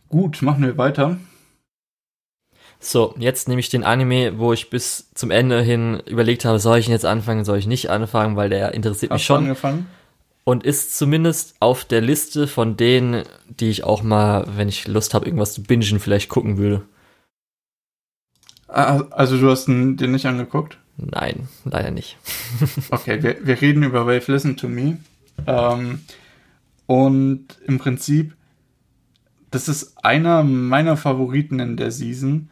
Gut, machen wir weiter. So, jetzt nehme ich den Anime, wo ich bis zum Ende hin überlegt habe, soll ich ihn jetzt anfangen, soll ich nicht anfangen, weil der interessiert mich Hast du schon. angefangen? und ist zumindest auf der Liste von denen, die ich auch mal, wenn ich Lust habe, irgendwas zu bingen, vielleicht gucken würde. Ah, Also du hast den den nicht angeguckt? Nein, leider nicht. Okay, wir, wir reden über Wave Listen to Me. Ähm, und im Prinzip, das ist einer meiner Favoriten in der Season.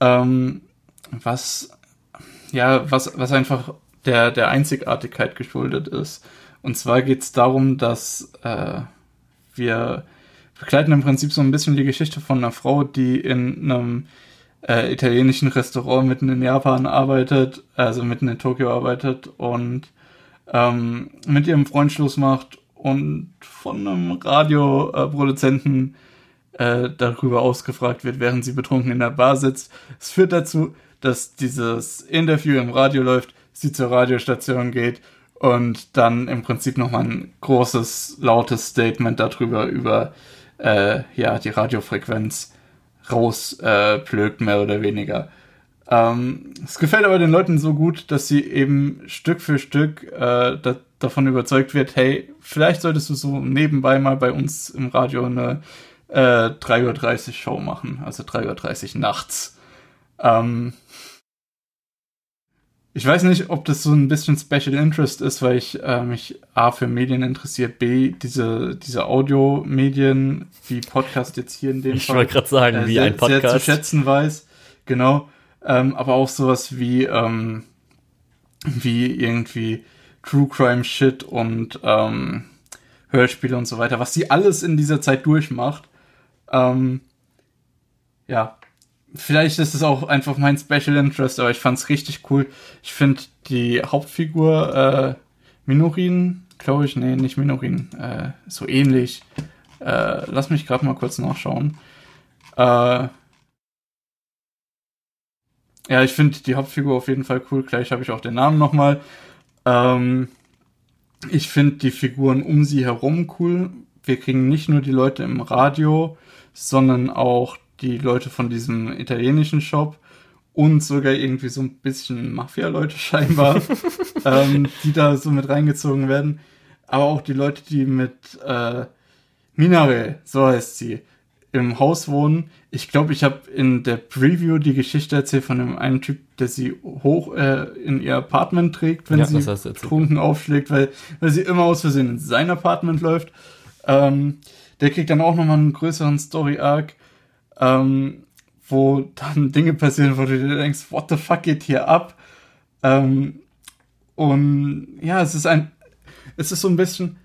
Ähm, was, ja, was, was einfach der, der Einzigartigkeit geschuldet ist. Und zwar geht es darum, dass äh, wir begleiten im Prinzip so ein bisschen die Geschichte von einer Frau, die in einem äh, italienischen Restaurant mitten in Japan arbeitet, also mitten in Tokio arbeitet und ähm, mit ihrem Freund Schluss macht und von einem Radioproduzenten äh, darüber ausgefragt wird, während sie betrunken in der Bar sitzt. Es führt dazu, dass dieses Interview im Radio läuft, sie zur Radiostation geht und dann im Prinzip nochmal ein großes, lautes Statement darüber, über äh, ja, die Radiofrequenz rausplögt, äh, mehr oder weniger. Ähm, es gefällt aber den Leuten so gut, dass sie eben Stück für Stück äh, da, davon überzeugt wird, hey, vielleicht solltest du so nebenbei mal bei uns im Radio eine äh, 3.30 Uhr Show machen, also 3.30 Uhr nachts. Ähm, ich weiß nicht, ob das so ein bisschen Special Interest ist, weil ich äh, mich A für Medien interessiert, B diese, diese Audiomedien, wie Podcast jetzt hier in dem Ich wollte gerade sagen, äh, wie sehr, ein Podcast. sehr zu schätzen weiß. Genau. Ähm, aber auch sowas wie, ähm, wie irgendwie True Crime Shit und ähm, Hörspiele und so weiter, was sie alles in dieser Zeit durchmacht. Ähm, ja, vielleicht ist es auch einfach mein Special Interest, aber ich fand's richtig cool. Ich finde die Hauptfigur äh, Minorin, glaube ich, nee, nicht Minorin, äh, so ähnlich. Äh, lass mich gerade mal kurz nachschauen. Äh, ja, ich finde die Hauptfigur auf jeden Fall cool. Gleich habe ich auch den Namen nochmal. Ähm, ich finde die Figuren um sie herum cool. Wir kriegen nicht nur die Leute im Radio, sondern auch die Leute von diesem italienischen Shop und sogar irgendwie so ein bisschen Mafia-Leute scheinbar, ähm, die da so mit reingezogen werden. Aber auch die Leute, die mit äh, Minare, so heißt sie, im Haus wohnen. Ich glaube, ich habe in der Preview die Geschichte erzählt von dem einen Typ, der sie hoch äh, in ihr Apartment trägt, wenn Ja, sie betrunken aufschlägt, weil, weil sie immer aus Versehen in sein Apartment läuft. Ähm, der kriegt dann auch nochmal einen größeren Story-Arc, ähm, wo dann Dinge passieren, wo du dir denkst, what the fuck geht hier ab? Ähm, und ja, es ist ein, es ist so ein bisschen,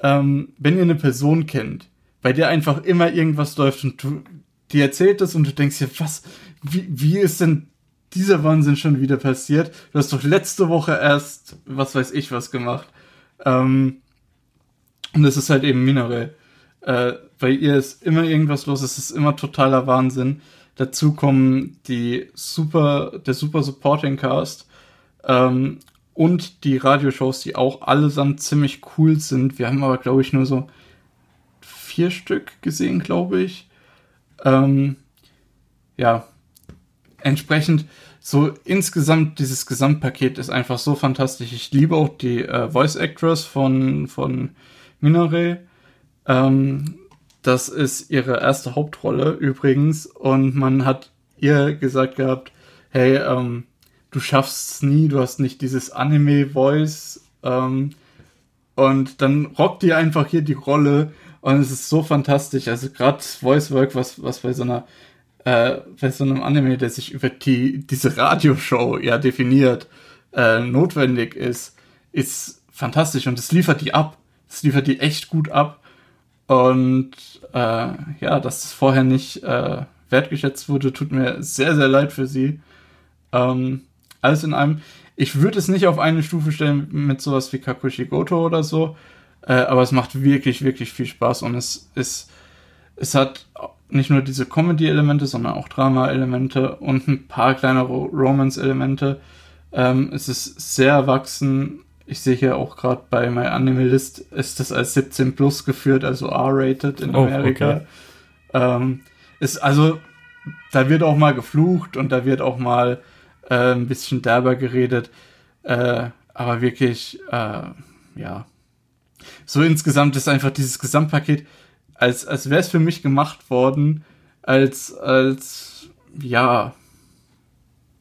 ähm, wenn ihr eine Person kennt, bei der einfach immer irgendwas läuft und du, die erzählt es und du denkst dir, was, wie, wie ist denn dieser Wahnsinn schon wieder passiert? Du hast doch letzte Woche erst, was weiß ich, was gemacht. Ähm, und es ist halt eben Minare. Äh, bei ihr ist immer irgendwas los, es ist immer totaler Wahnsinn. Dazu kommen die super, der super Supporting Cast ähm, und die Radioshows, die auch allesamt ziemlich cool sind. Wir haben aber, glaube ich, nur so vier Stück gesehen, glaube ich. Ähm, ja, entsprechend so insgesamt dieses Gesamtpaket ist einfach so fantastisch. Ich liebe auch die äh, Voice Actress von von Minare. Ähm, das ist ihre erste Hauptrolle übrigens und man hat ihr gesagt gehabt, hey, ähm, du schaffst es nie, du hast nicht dieses Anime-Voice ähm, und dann rockt die einfach hier die Rolle und es ist so fantastisch. Also gerade Voice Work, was, was bei so einer äh, bei so einem Anime, der sich über die, diese Radioshow ja definiert, äh, notwendig ist, ist fantastisch und es liefert die ab. Es liefert die echt gut ab. Und äh, ja, dass es vorher nicht äh, wertgeschätzt wurde, tut mir sehr, sehr leid für sie. Ähm, alles in allem, ich würde es nicht auf eine Stufe stellen mit sowas wie Kakushigoto oder so, äh, aber es macht wirklich, wirklich viel Spaß und es ist, es hat nicht nur diese Comedy-Elemente, sondern auch Drama-Elemente und ein paar kleinere Romance-Elemente. Ähm, es ist sehr erwachsen. Ich sehe hier auch gerade bei My Anime List ist das als 17 plus geführt, also R-rated in Oh, Amerika. okay. Ähm, ist also, da wird auch mal geflucht und da wird auch mal äh, ein bisschen derber geredet. Äh, aber wirklich, äh, ja. so insgesamt ist einfach dieses Gesamtpaket, als, als wäre es für mich gemacht worden, als, als, ja,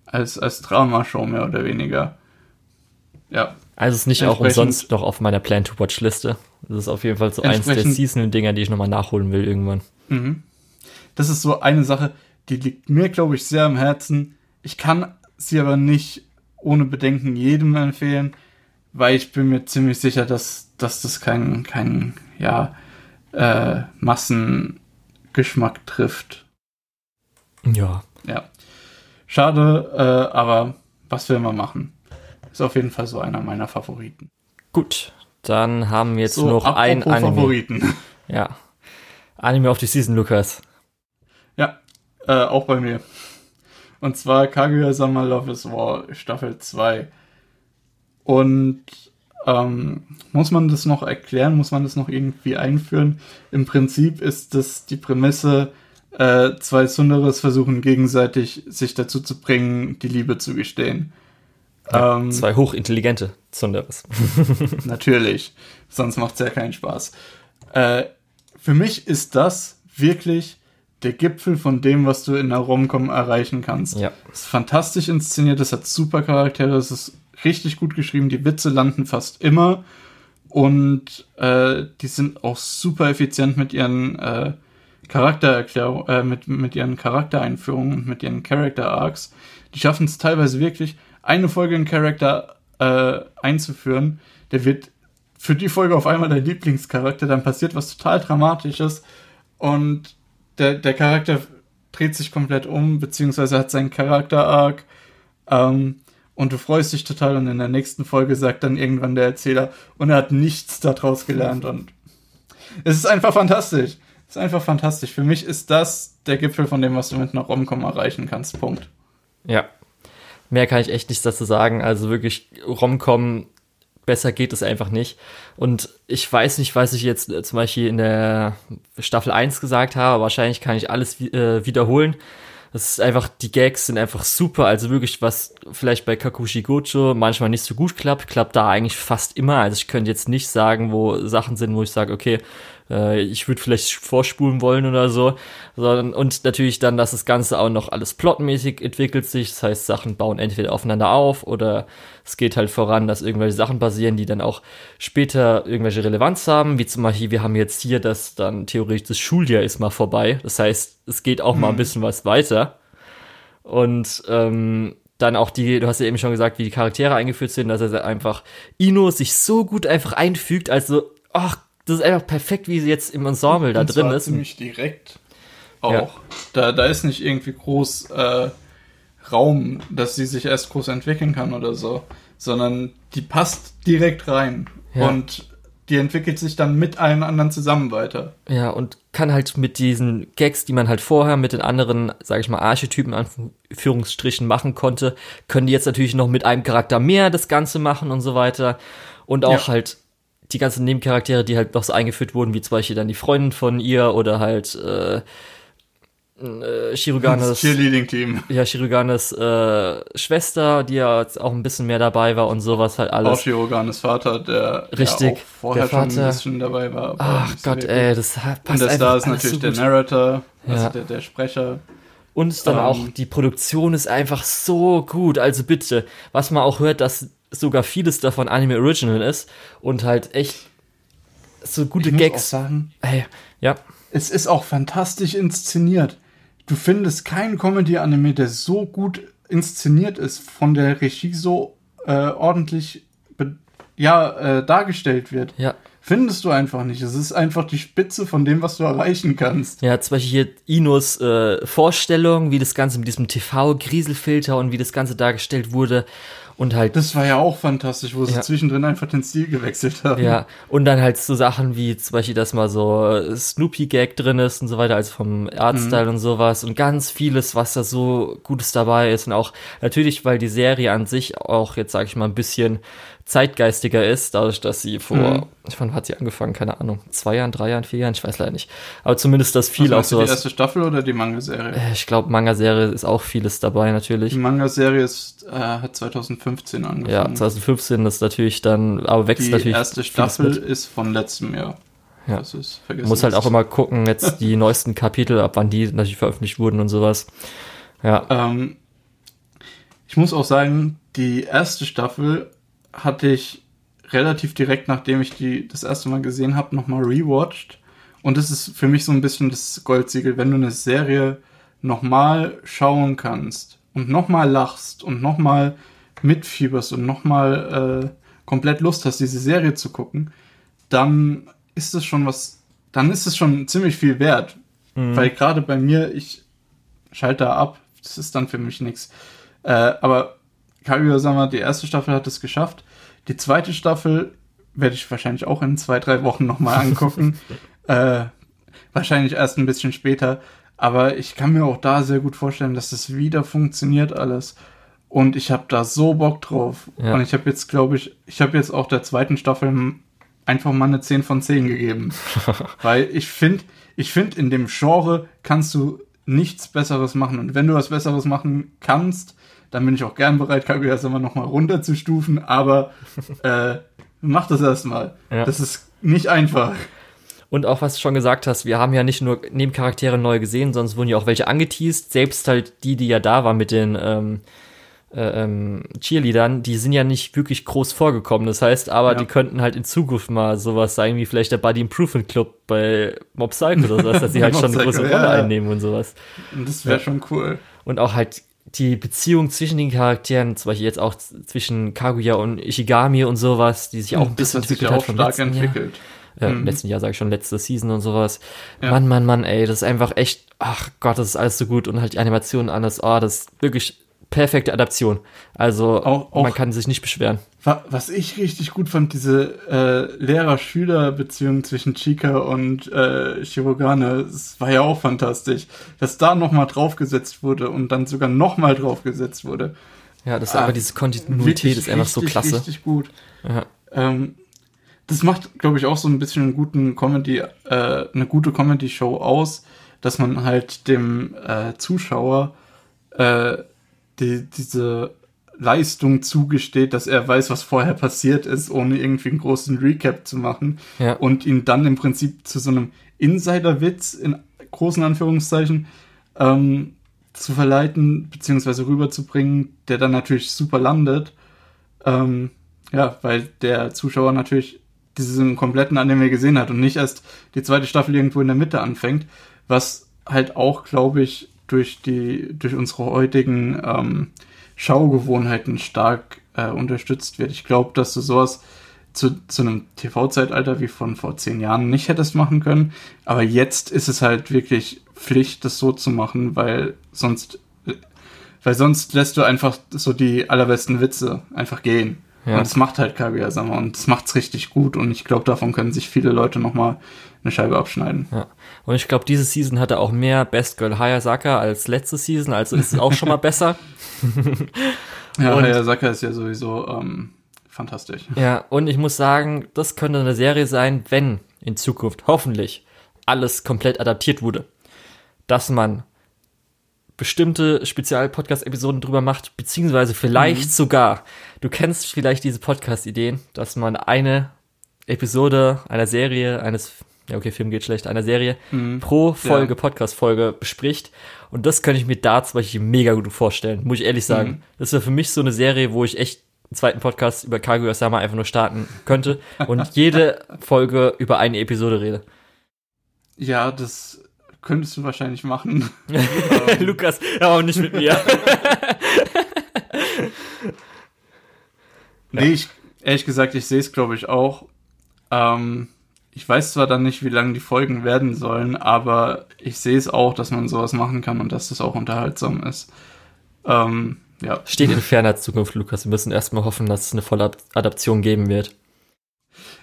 als, als Dramashow mehr oder weniger. Ja. Also es ist nicht auch umsonst noch auf meiner Plan-to-Watch-Liste. Das ist auf jeden Fall so eins der Seasonal-Dinger, die ich nochmal nachholen will irgendwann. Mhm. Das ist so eine Sache, die liegt mir, glaube ich, sehr am Herzen. Ich kann sie aber nicht ohne Bedenken jedem empfehlen, weil ich bin mir ziemlich sicher, dass, dass das kein, kein ja, äh, Massengeschmack trifft. Ja. Ja. Schade, äh, aber was will man machen? Ist auf jeden Fall so einer meiner Favoriten. Gut, dann haben wir jetzt so, noch ein Anime. Favoriten. Ja. Anime of the Season, Lukas. Ja, äh, auch bei mir. Und zwar Kaguya-sama Love is War Staffel 2. Und ähm, muss man das noch erklären? Muss man das noch irgendwie einführen? Im Prinzip ist das die Prämisse, äh, zwei Sundares versuchen gegenseitig sich dazu zu bringen, die Liebe zu gestehen. Ja, ähm, zwei hochintelligente Sundares. natürlich, sonst macht es ja keinen Spaß. Äh, für mich ist das wirklich der Gipfel von dem, was du in der Romcom erreichen kannst. Ja. Es ist fantastisch inszeniert, es hat super Charaktere, es ist richtig gut geschrieben, die Witze landen fast immer und äh, die sind auch super effizient mit ihren äh, Charaktererklärungen, äh, mit, mit ihren Charaktereinführungen und mit ihren Character Arcs. Die schaffen es teilweise wirklich, eine Folge in Charakter äh, einzuführen. Der wird für die Folge auf einmal dein Lieblingscharakter, dann passiert was total Dramatisches und der, der Charakter dreht sich komplett um, beziehungsweise hat seinen Charakter-Arc. Ähm, und du freust dich total und in der nächsten Folge sagt dann irgendwann der Erzähler und er hat nichts daraus gelernt und es ist einfach fantastisch. Es ist einfach fantastisch. Für mich ist das der Gipfel von dem, was du mit einer Romcom erreichen kannst. Punkt. Ja. Mehr kann ich echt nichts dazu sagen. Also wirklich Romcom besser geht es einfach nicht. Und ich weiß nicht, was ich jetzt äh, zum Beispiel in der Staffel 1 gesagt habe. Wahrscheinlich kann ich alles äh, wiederholen. Das ist einfach, die Gags sind einfach super. Also wirklich, was vielleicht bei Kakushi Gojo manchmal nicht so gut klappt, klappt da eigentlich fast immer. Also ich könnte jetzt nicht sagen, wo Sachen sind, wo ich sage, okay, äh, ich würde vielleicht vorspulen wollen oder so, sondern und natürlich dann, dass das Ganze auch noch alles plotmäßig entwickelt sich, das heißt, Sachen bauen entweder aufeinander auf oder es geht halt voran, dass irgendwelche Sachen passieren, die dann auch später irgendwelche Relevanz haben, wie zum Beispiel, wir haben jetzt hier, dass dann theoretisch das Schuljahr ist mal vorbei, das heißt, es geht auch mal ein mhm. bisschen was weiter. Und ähm, dann auch die, du hast ja eben schon gesagt, wie die Charaktere eingeführt sind, dass er einfach Ino sich so gut einfach einfügt, also, ach das ist einfach perfekt, wie sie jetzt im Ensemble da drin ist. ziemlich direkt auch. Ja. Da, da ist nicht irgendwie groß äh, Raum, dass sie sich erst groß entwickeln kann oder so, sondern die passt direkt rein. Ja. Und die entwickelt sich dann mit allen anderen zusammen weiter. Ja, und kann halt mit diesen Gags, die man halt vorher mit den anderen, sag ich mal, Archetypen Anführungsstrichen machen konnte, können die jetzt natürlich noch mit einem Charakter mehr das Ganze machen und so weiter. Und auch ja. halt die ganzen Nebencharaktere, die halt noch so eingeführt wurden, wie zum Beispiel dann die Freundin von ihr oder halt äh, äh, Shiruganes Cheerleading-Team. Ja, Shiruganes äh, Schwester, die ja auch ein bisschen mehr dabei war und sowas halt alles. Auch Shiruganes Vater, der, Richtig, auch vorher schon ein bisschen dabei war. Ach Gott, ey, das passt Und der Star ist natürlich so der Narrator, also ja. der, der Sprecher. Und dann ähm, auch die Produktion ist einfach so gut. Also bitte, was man auch hört, dass sogar vieles davon Anime Original ist und halt echt so gute ich Gags. Muss auch sagen, hey, ja. Es ist auch fantastisch inszeniert. Du findest keinen Comedy-Anime, der so gut inszeniert ist, von der Regie so äh, ordentlich ja, äh, dargestellt wird. Ja. Findest du einfach nicht. Es ist einfach die Spitze von dem, was du erreichen kannst. Ja, zum Beispiel hier Inos äh, Vorstellung, wie das Ganze mit diesem TV-Grieselfilter und wie das Ganze dargestellt wurde. Und halt. Das war ja auch fantastisch, wo ja. sie zwischendrin einfach den Stil gewechselt haben. Ja, und dann halt so Sachen wie zum Beispiel, dass mal so Snoopy-Gag drin ist und so weiter, also vom Artstyle mhm. und sowas und ganz vieles, was da so Gutes dabei ist. Und auch natürlich, weil die Serie an sich auch jetzt, sag ich mal, ein bisschen zeitgeistiger ist, dadurch, dass sie vor, mhm. wann hat sie angefangen? Keine Ahnung, zwei Jahren, drei Jahren, vier Jahren, ich weiß leider nicht. Aber zumindest das viel auch so. Die erste Staffel oder die Manga-Serie? Äh, ich glaube, Manga-Serie ist auch vieles dabei natürlich. Die Manga-Serie ist, äh, hat 2015 angefangen. Ja, 2015 ist natürlich dann, aber wächst die natürlich. Die erste Staffel ist von letztem Jahr. Ja. Das ist vergessen. Muss halt auch immer gucken, jetzt die neuesten Kapitel, ab wann die natürlich veröffentlicht wurden und sowas. Ja. Ähm, ich muss auch sagen, die erste Staffel hatte ich relativ direkt, nachdem ich die das erste Mal gesehen habe, nochmal rewatcht. Und das ist für mich so ein bisschen das Goldsiegel, wenn du eine Serie nochmal schauen kannst und nochmal lachst und nochmal mitfieberst und nochmal äh, komplett Lust hast, diese Serie zu gucken, dann ist es schon was, dann ist es schon ziemlich viel wert. Mhm. Weil gerade bei mir, ich schalte da ab, das ist dann für mich nichts. Äh, aber Kaguya-sama, die erste Staffel hat es geschafft. Die zweite Staffel werde ich wahrscheinlich auch in zwei, drei Wochen nochmal angucken. äh, wahrscheinlich erst ein bisschen später. Aber ich kann mir auch da sehr gut vorstellen, dass es das wieder funktioniert alles. Und ich habe da so Bock drauf. Ja. Und ich habe jetzt, glaube ich, ich habe jetzt auch der zweiten Staffel einfach mal eine 10 von 10 gegeben. Weil ich finde, ich finde, in dem Genre kannst du nichts Besseres machen. Und wenn du was Besseres machen kannst, dann bin ich auch gern bereit, Kaguya immer noch mal runterzustufen, aber äh, mach das erstmal. Ja. Das ist nicht einfach. Und auch was du schon gesagt hast, wir haben ja nicht nur Nebencharaktere neu gesehen, sondern es wurden ja auch welche angeteased. Selbst halt die, die ja da waren mit den ähm, äh, ähm, Cheerleadern, die sind ja nicht wirklich groß vorgekommen. Das heißt aber, ja. die könnten halt in Zukunft mal sowas sein wie vielleicht der Buddy Improvement Club bei Mob Psycho oder sowas, dass sie halt schon eine große Rolle ja, einnehmen und sowas. Und das wäre schon cool. Und auch halt die Beziehung zwischen den Charakteren, zum Beispiel jetzt auch zwischen Kaguya und Ishigami und sowas, die sich auch ein bisschen entwickelt hat vom letzten entwickelt. Jahr. Äh, mhm. letzten Jahr sage ich schon, letzte Season und sowas. Ja. Mann, Mann, Mann, ey, das ist einfach echt, ach Gott, das ist alles so gut und halt die Animation alles, oh, das ist wirklich perfekte Adaption. Also auch, auch, man kann sich nicht beschweren. Was ich richtig gut fand, diese äh, Lehrer-Schüler-Beziehung zwischen Chika und äh, Shirogane, das war ja auch fantastisch. Dass da nochmal draufgesetzt wurde und dann sogar nochmal draufgesetzt wurde. Ja, das ist ah, aber diese Kontinuität ist einfach so klasse. Richtig gut. Ja. Ähm, das macht, glaube ich, auch so ein bisschen einen guten Comedy, äh, eine gute Comedy-Show aus, dass man halt dem äh, Zuschauer äh, die, diese Leistung zugesteht, dass er weiß, was vorher passiert ist, ohne irgendwie einen großen Recap zu machen. Ja. Und ihn dann im Prinzip zu so einem Insider-Witz in großen Anführungszeichen ähm, zu verleiten, beziehungsweise rüberzubringen, der dann natürlich super landet. Ähm, ja, weil der Zuschauer natürlich diesen kompletten Anime gesehen hat und nicht erst die zweite Staffel irgendwo in der Mitte anfängt, was halt auch, glaube ich, durch die, durch unsere heutigen ähm, Schaugewohnheiten stark äh, unterstützt wird. Ich glaube, dass du sowas zu, zu einem TV-Zeitalter wie von vor zehn Jahren nicht hättest machen können. Aber jetzt ist es halt wirklich Pflicht, das so zu machen, weil sonst, weil sonst lässt du einfach so die allerbesten Witze einfach gehen. Ja. Und das macht halt Kaguya-sama und das macht's richtig gut und ich glaube, davon können sich viele Leute nochmal eine Scheibe abschneiden. Ja. Und ich glaube, diese Season hatte auch mehr Best Girl Hayasaka als letzte Season, also ist es auch schon mal besser. ja, und, Hayasaka ist ja sowieso ähm, fantastisch. Ja, und ich muss sagen, das könnte eine Serie sein, wenn in Zukunft hoffentlich alles komplett adaptiert wurde. Dass man bestimmte Spezial-Podcast-Episoden drüber macht, beziehungsweise vielleicht mhm. sogar, du kennst vielleicht diese Podcast-Ideen, dass man eine Episode einer Serie, eines, ja okay, Film geht schlecht, einer Serie mhm. pro Folge, ja. Podcast-Folge bespricht. Und das könnte ich mir da zum Beispiel mega gut vorstellen, muss ich ehrlich sagen. Mhm. Das wäre für mich so eine Serie, wo ich echt einen zweiten Podcast über Kaguya-sama einfach nur starten könnte und jede Folge über eine Episode rede. Ja, das könntest du wahrscheinlich machen. Lukas, aber nicht mit mir. nee, ich, ehrlich gesagt, ich sehe es, glaube ich, auch. Ähm, ich weiß zwar dann nicht, wie lang die Folgen werden sollen, aber ich sehe es auch, dass man sowas machen kann und dass das auch unterhaltsam ist. Ähm, ja. Steht in ferner Zukunft, Lukas. Wir müssen erstmal hoffen, dass es eine volle Adaption geben wird.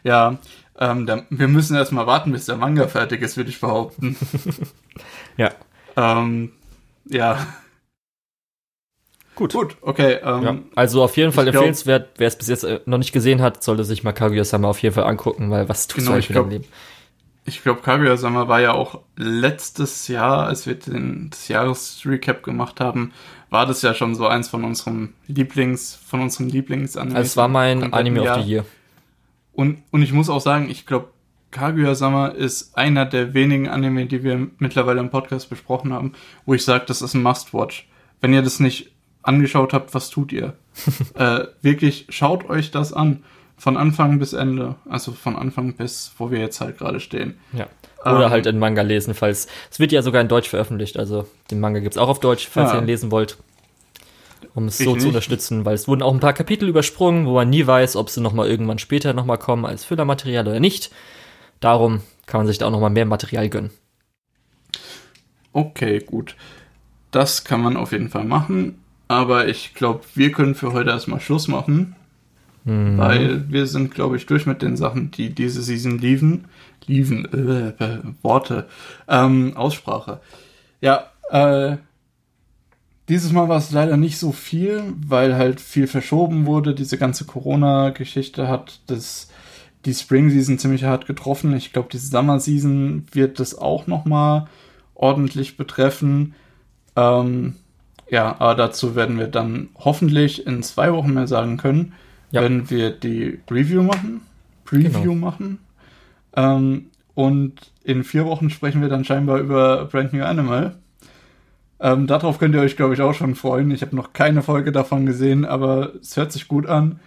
Ja, ähm, da, wir müssen erstmal warten, bis der Manga fertig ist, würde ich behaupten. ja. Ähm, ja. Gut. Gut, okay. Ähm, Ja. Also auf jeden Fall empfehlenswert, wer es bis jetzt äh, noch nicht gesehen hat, sollte sich mal Kaguya-sama auf jeden Fall angucken, weil was tust Genau, du ich eigentlich glaub- Leben? Ich glaube, Kaguya-sama war ja auch letztes Jahr, als wir den, das Jahresrecap gemacht haben, war das ja schon so eins von unserem Lieblings, von unseren Lieblingsanime. Also es war mein Anime of Jahr. the Year. Und, und ich muss auch sagen, ich glaube, Kaguya-sama ist einer der wenigen Anime, die wir mittlerweile im Podcast besprochen haben, wo ich sage, das ist ein Must-Watch. Wenn ihr das nicht angeschaut habt, was tut ihr? äh, wirklich, schaut euch das an. Von Anfang bis Ende. Also von Anfang bis, wo wir jetzt halt gerade stehen. Ja. Oder Ähm, halt in Manga lesen, falls. Es wird ja sogar in Deutsch veröffentlicht, also den Manga gibt's auch auf Deutsch, falls Ja. ihr ihn lesen wollt. Um es Ich so zu nicht. unterstützen, weil es wurden auch ein paar Kapitel übersprungen, wo man nie weiß, ob sie nochmal irgendwann später nochmal kommen als Füllermaterial oder nicht. Darum kann man sich da auch nochmal mehr Material gönnen. Okay, gut. Das kann man auf jeden Fall machen. Aber ich glaube, wir können für heute erstmal Schluss machen. Mhm. Weil wir sind, glaube ich, durch mit den Sachen, die diese Season liefen. Liefen, äh, äh, Worte. Ähm, Aussprache. Ja, äh, dieses Mal war es leider nicht so viel, weil halt viel verschoben wurde. Diese ganze Corona-Geschichte hat das, die Spring Season ziemlich hart getroffen. Ich glaube, diese Summer Season wird das auch noch mal ordentlich betreffen. Ähm, ja, aber dazu werden wir dann hoffentlich in zwei Wochen mehr sagen können, Ja. wenn wir die Review machen, Preview Genau. machen. Ähm, und in vier Wochen sprechen wir dann scheinbar über Brand New Animal. Ähm, darauf könnt ihr euch, glaube ich, auch schon freuen. Ich habe noch keine Folge davon gesehen, aber es hört sich gut an.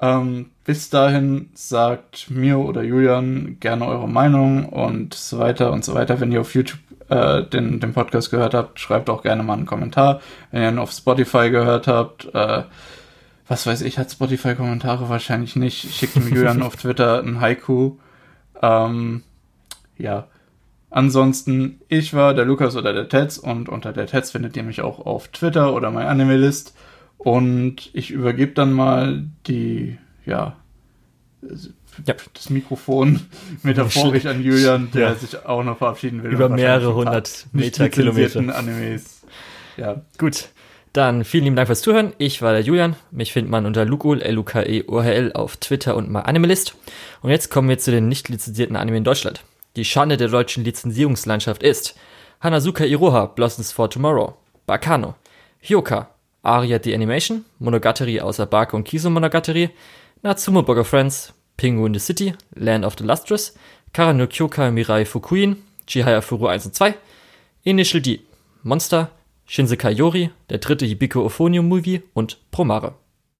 Ähm, bis dahin sagt mir oder Julian gerne eure Meinung und so weiter und so weiter. Wenn ihr auf YouTube äh, den, den Podcast gehört habt, schreibt auch gerne mal einen Kommentar. Wenn ihr ihn auf Spotify gehört habt, äh, was weiß ich, hat Spotify Kommentare wahrscheinlich nicht. Schickt mir Julian auf Twitter ein Haiku. Ähm, ja. Ansonsten, ich war der Lukas oder der Tetz und unter der Tetz findet ihr mich auch auf Twitter oder mein Anime-List. Und ich übergebe dann mal die, ja, Ja. das Mikrofon metaphorisch an Julian, der Ja. sich auch noch verabschieden will. Über mehrere hundert Meter, Kilometer. Animes. Ja, Gut. Dann vielen lieben Dank fürs Zuhören. Ich war der Julian. Mich findet man unter Lukul, L-U-K-E-O-H-L auf Twitter und mal Animalist. Und jetzt kommen wir zu den nicht lizenzierten Anime in Deutschland. Die Schande der deutschen Lizenzierungslandschaft ist Hanazuka Iroha, Blossoms for Tomorrow, Bakano, Hyoka, Aria the Animation, Monogatari außer Barke und Kiso Monogatari, Natsumo Burger Friends, Penguin the City, Land of the Lustrous, Karano Kyoka Mirai Fukuin, Chihaya Furu 1 und 2, Initial D, Monster, Shinsekai Yori, der dritte Hibiko Ophonium Movie und Promare.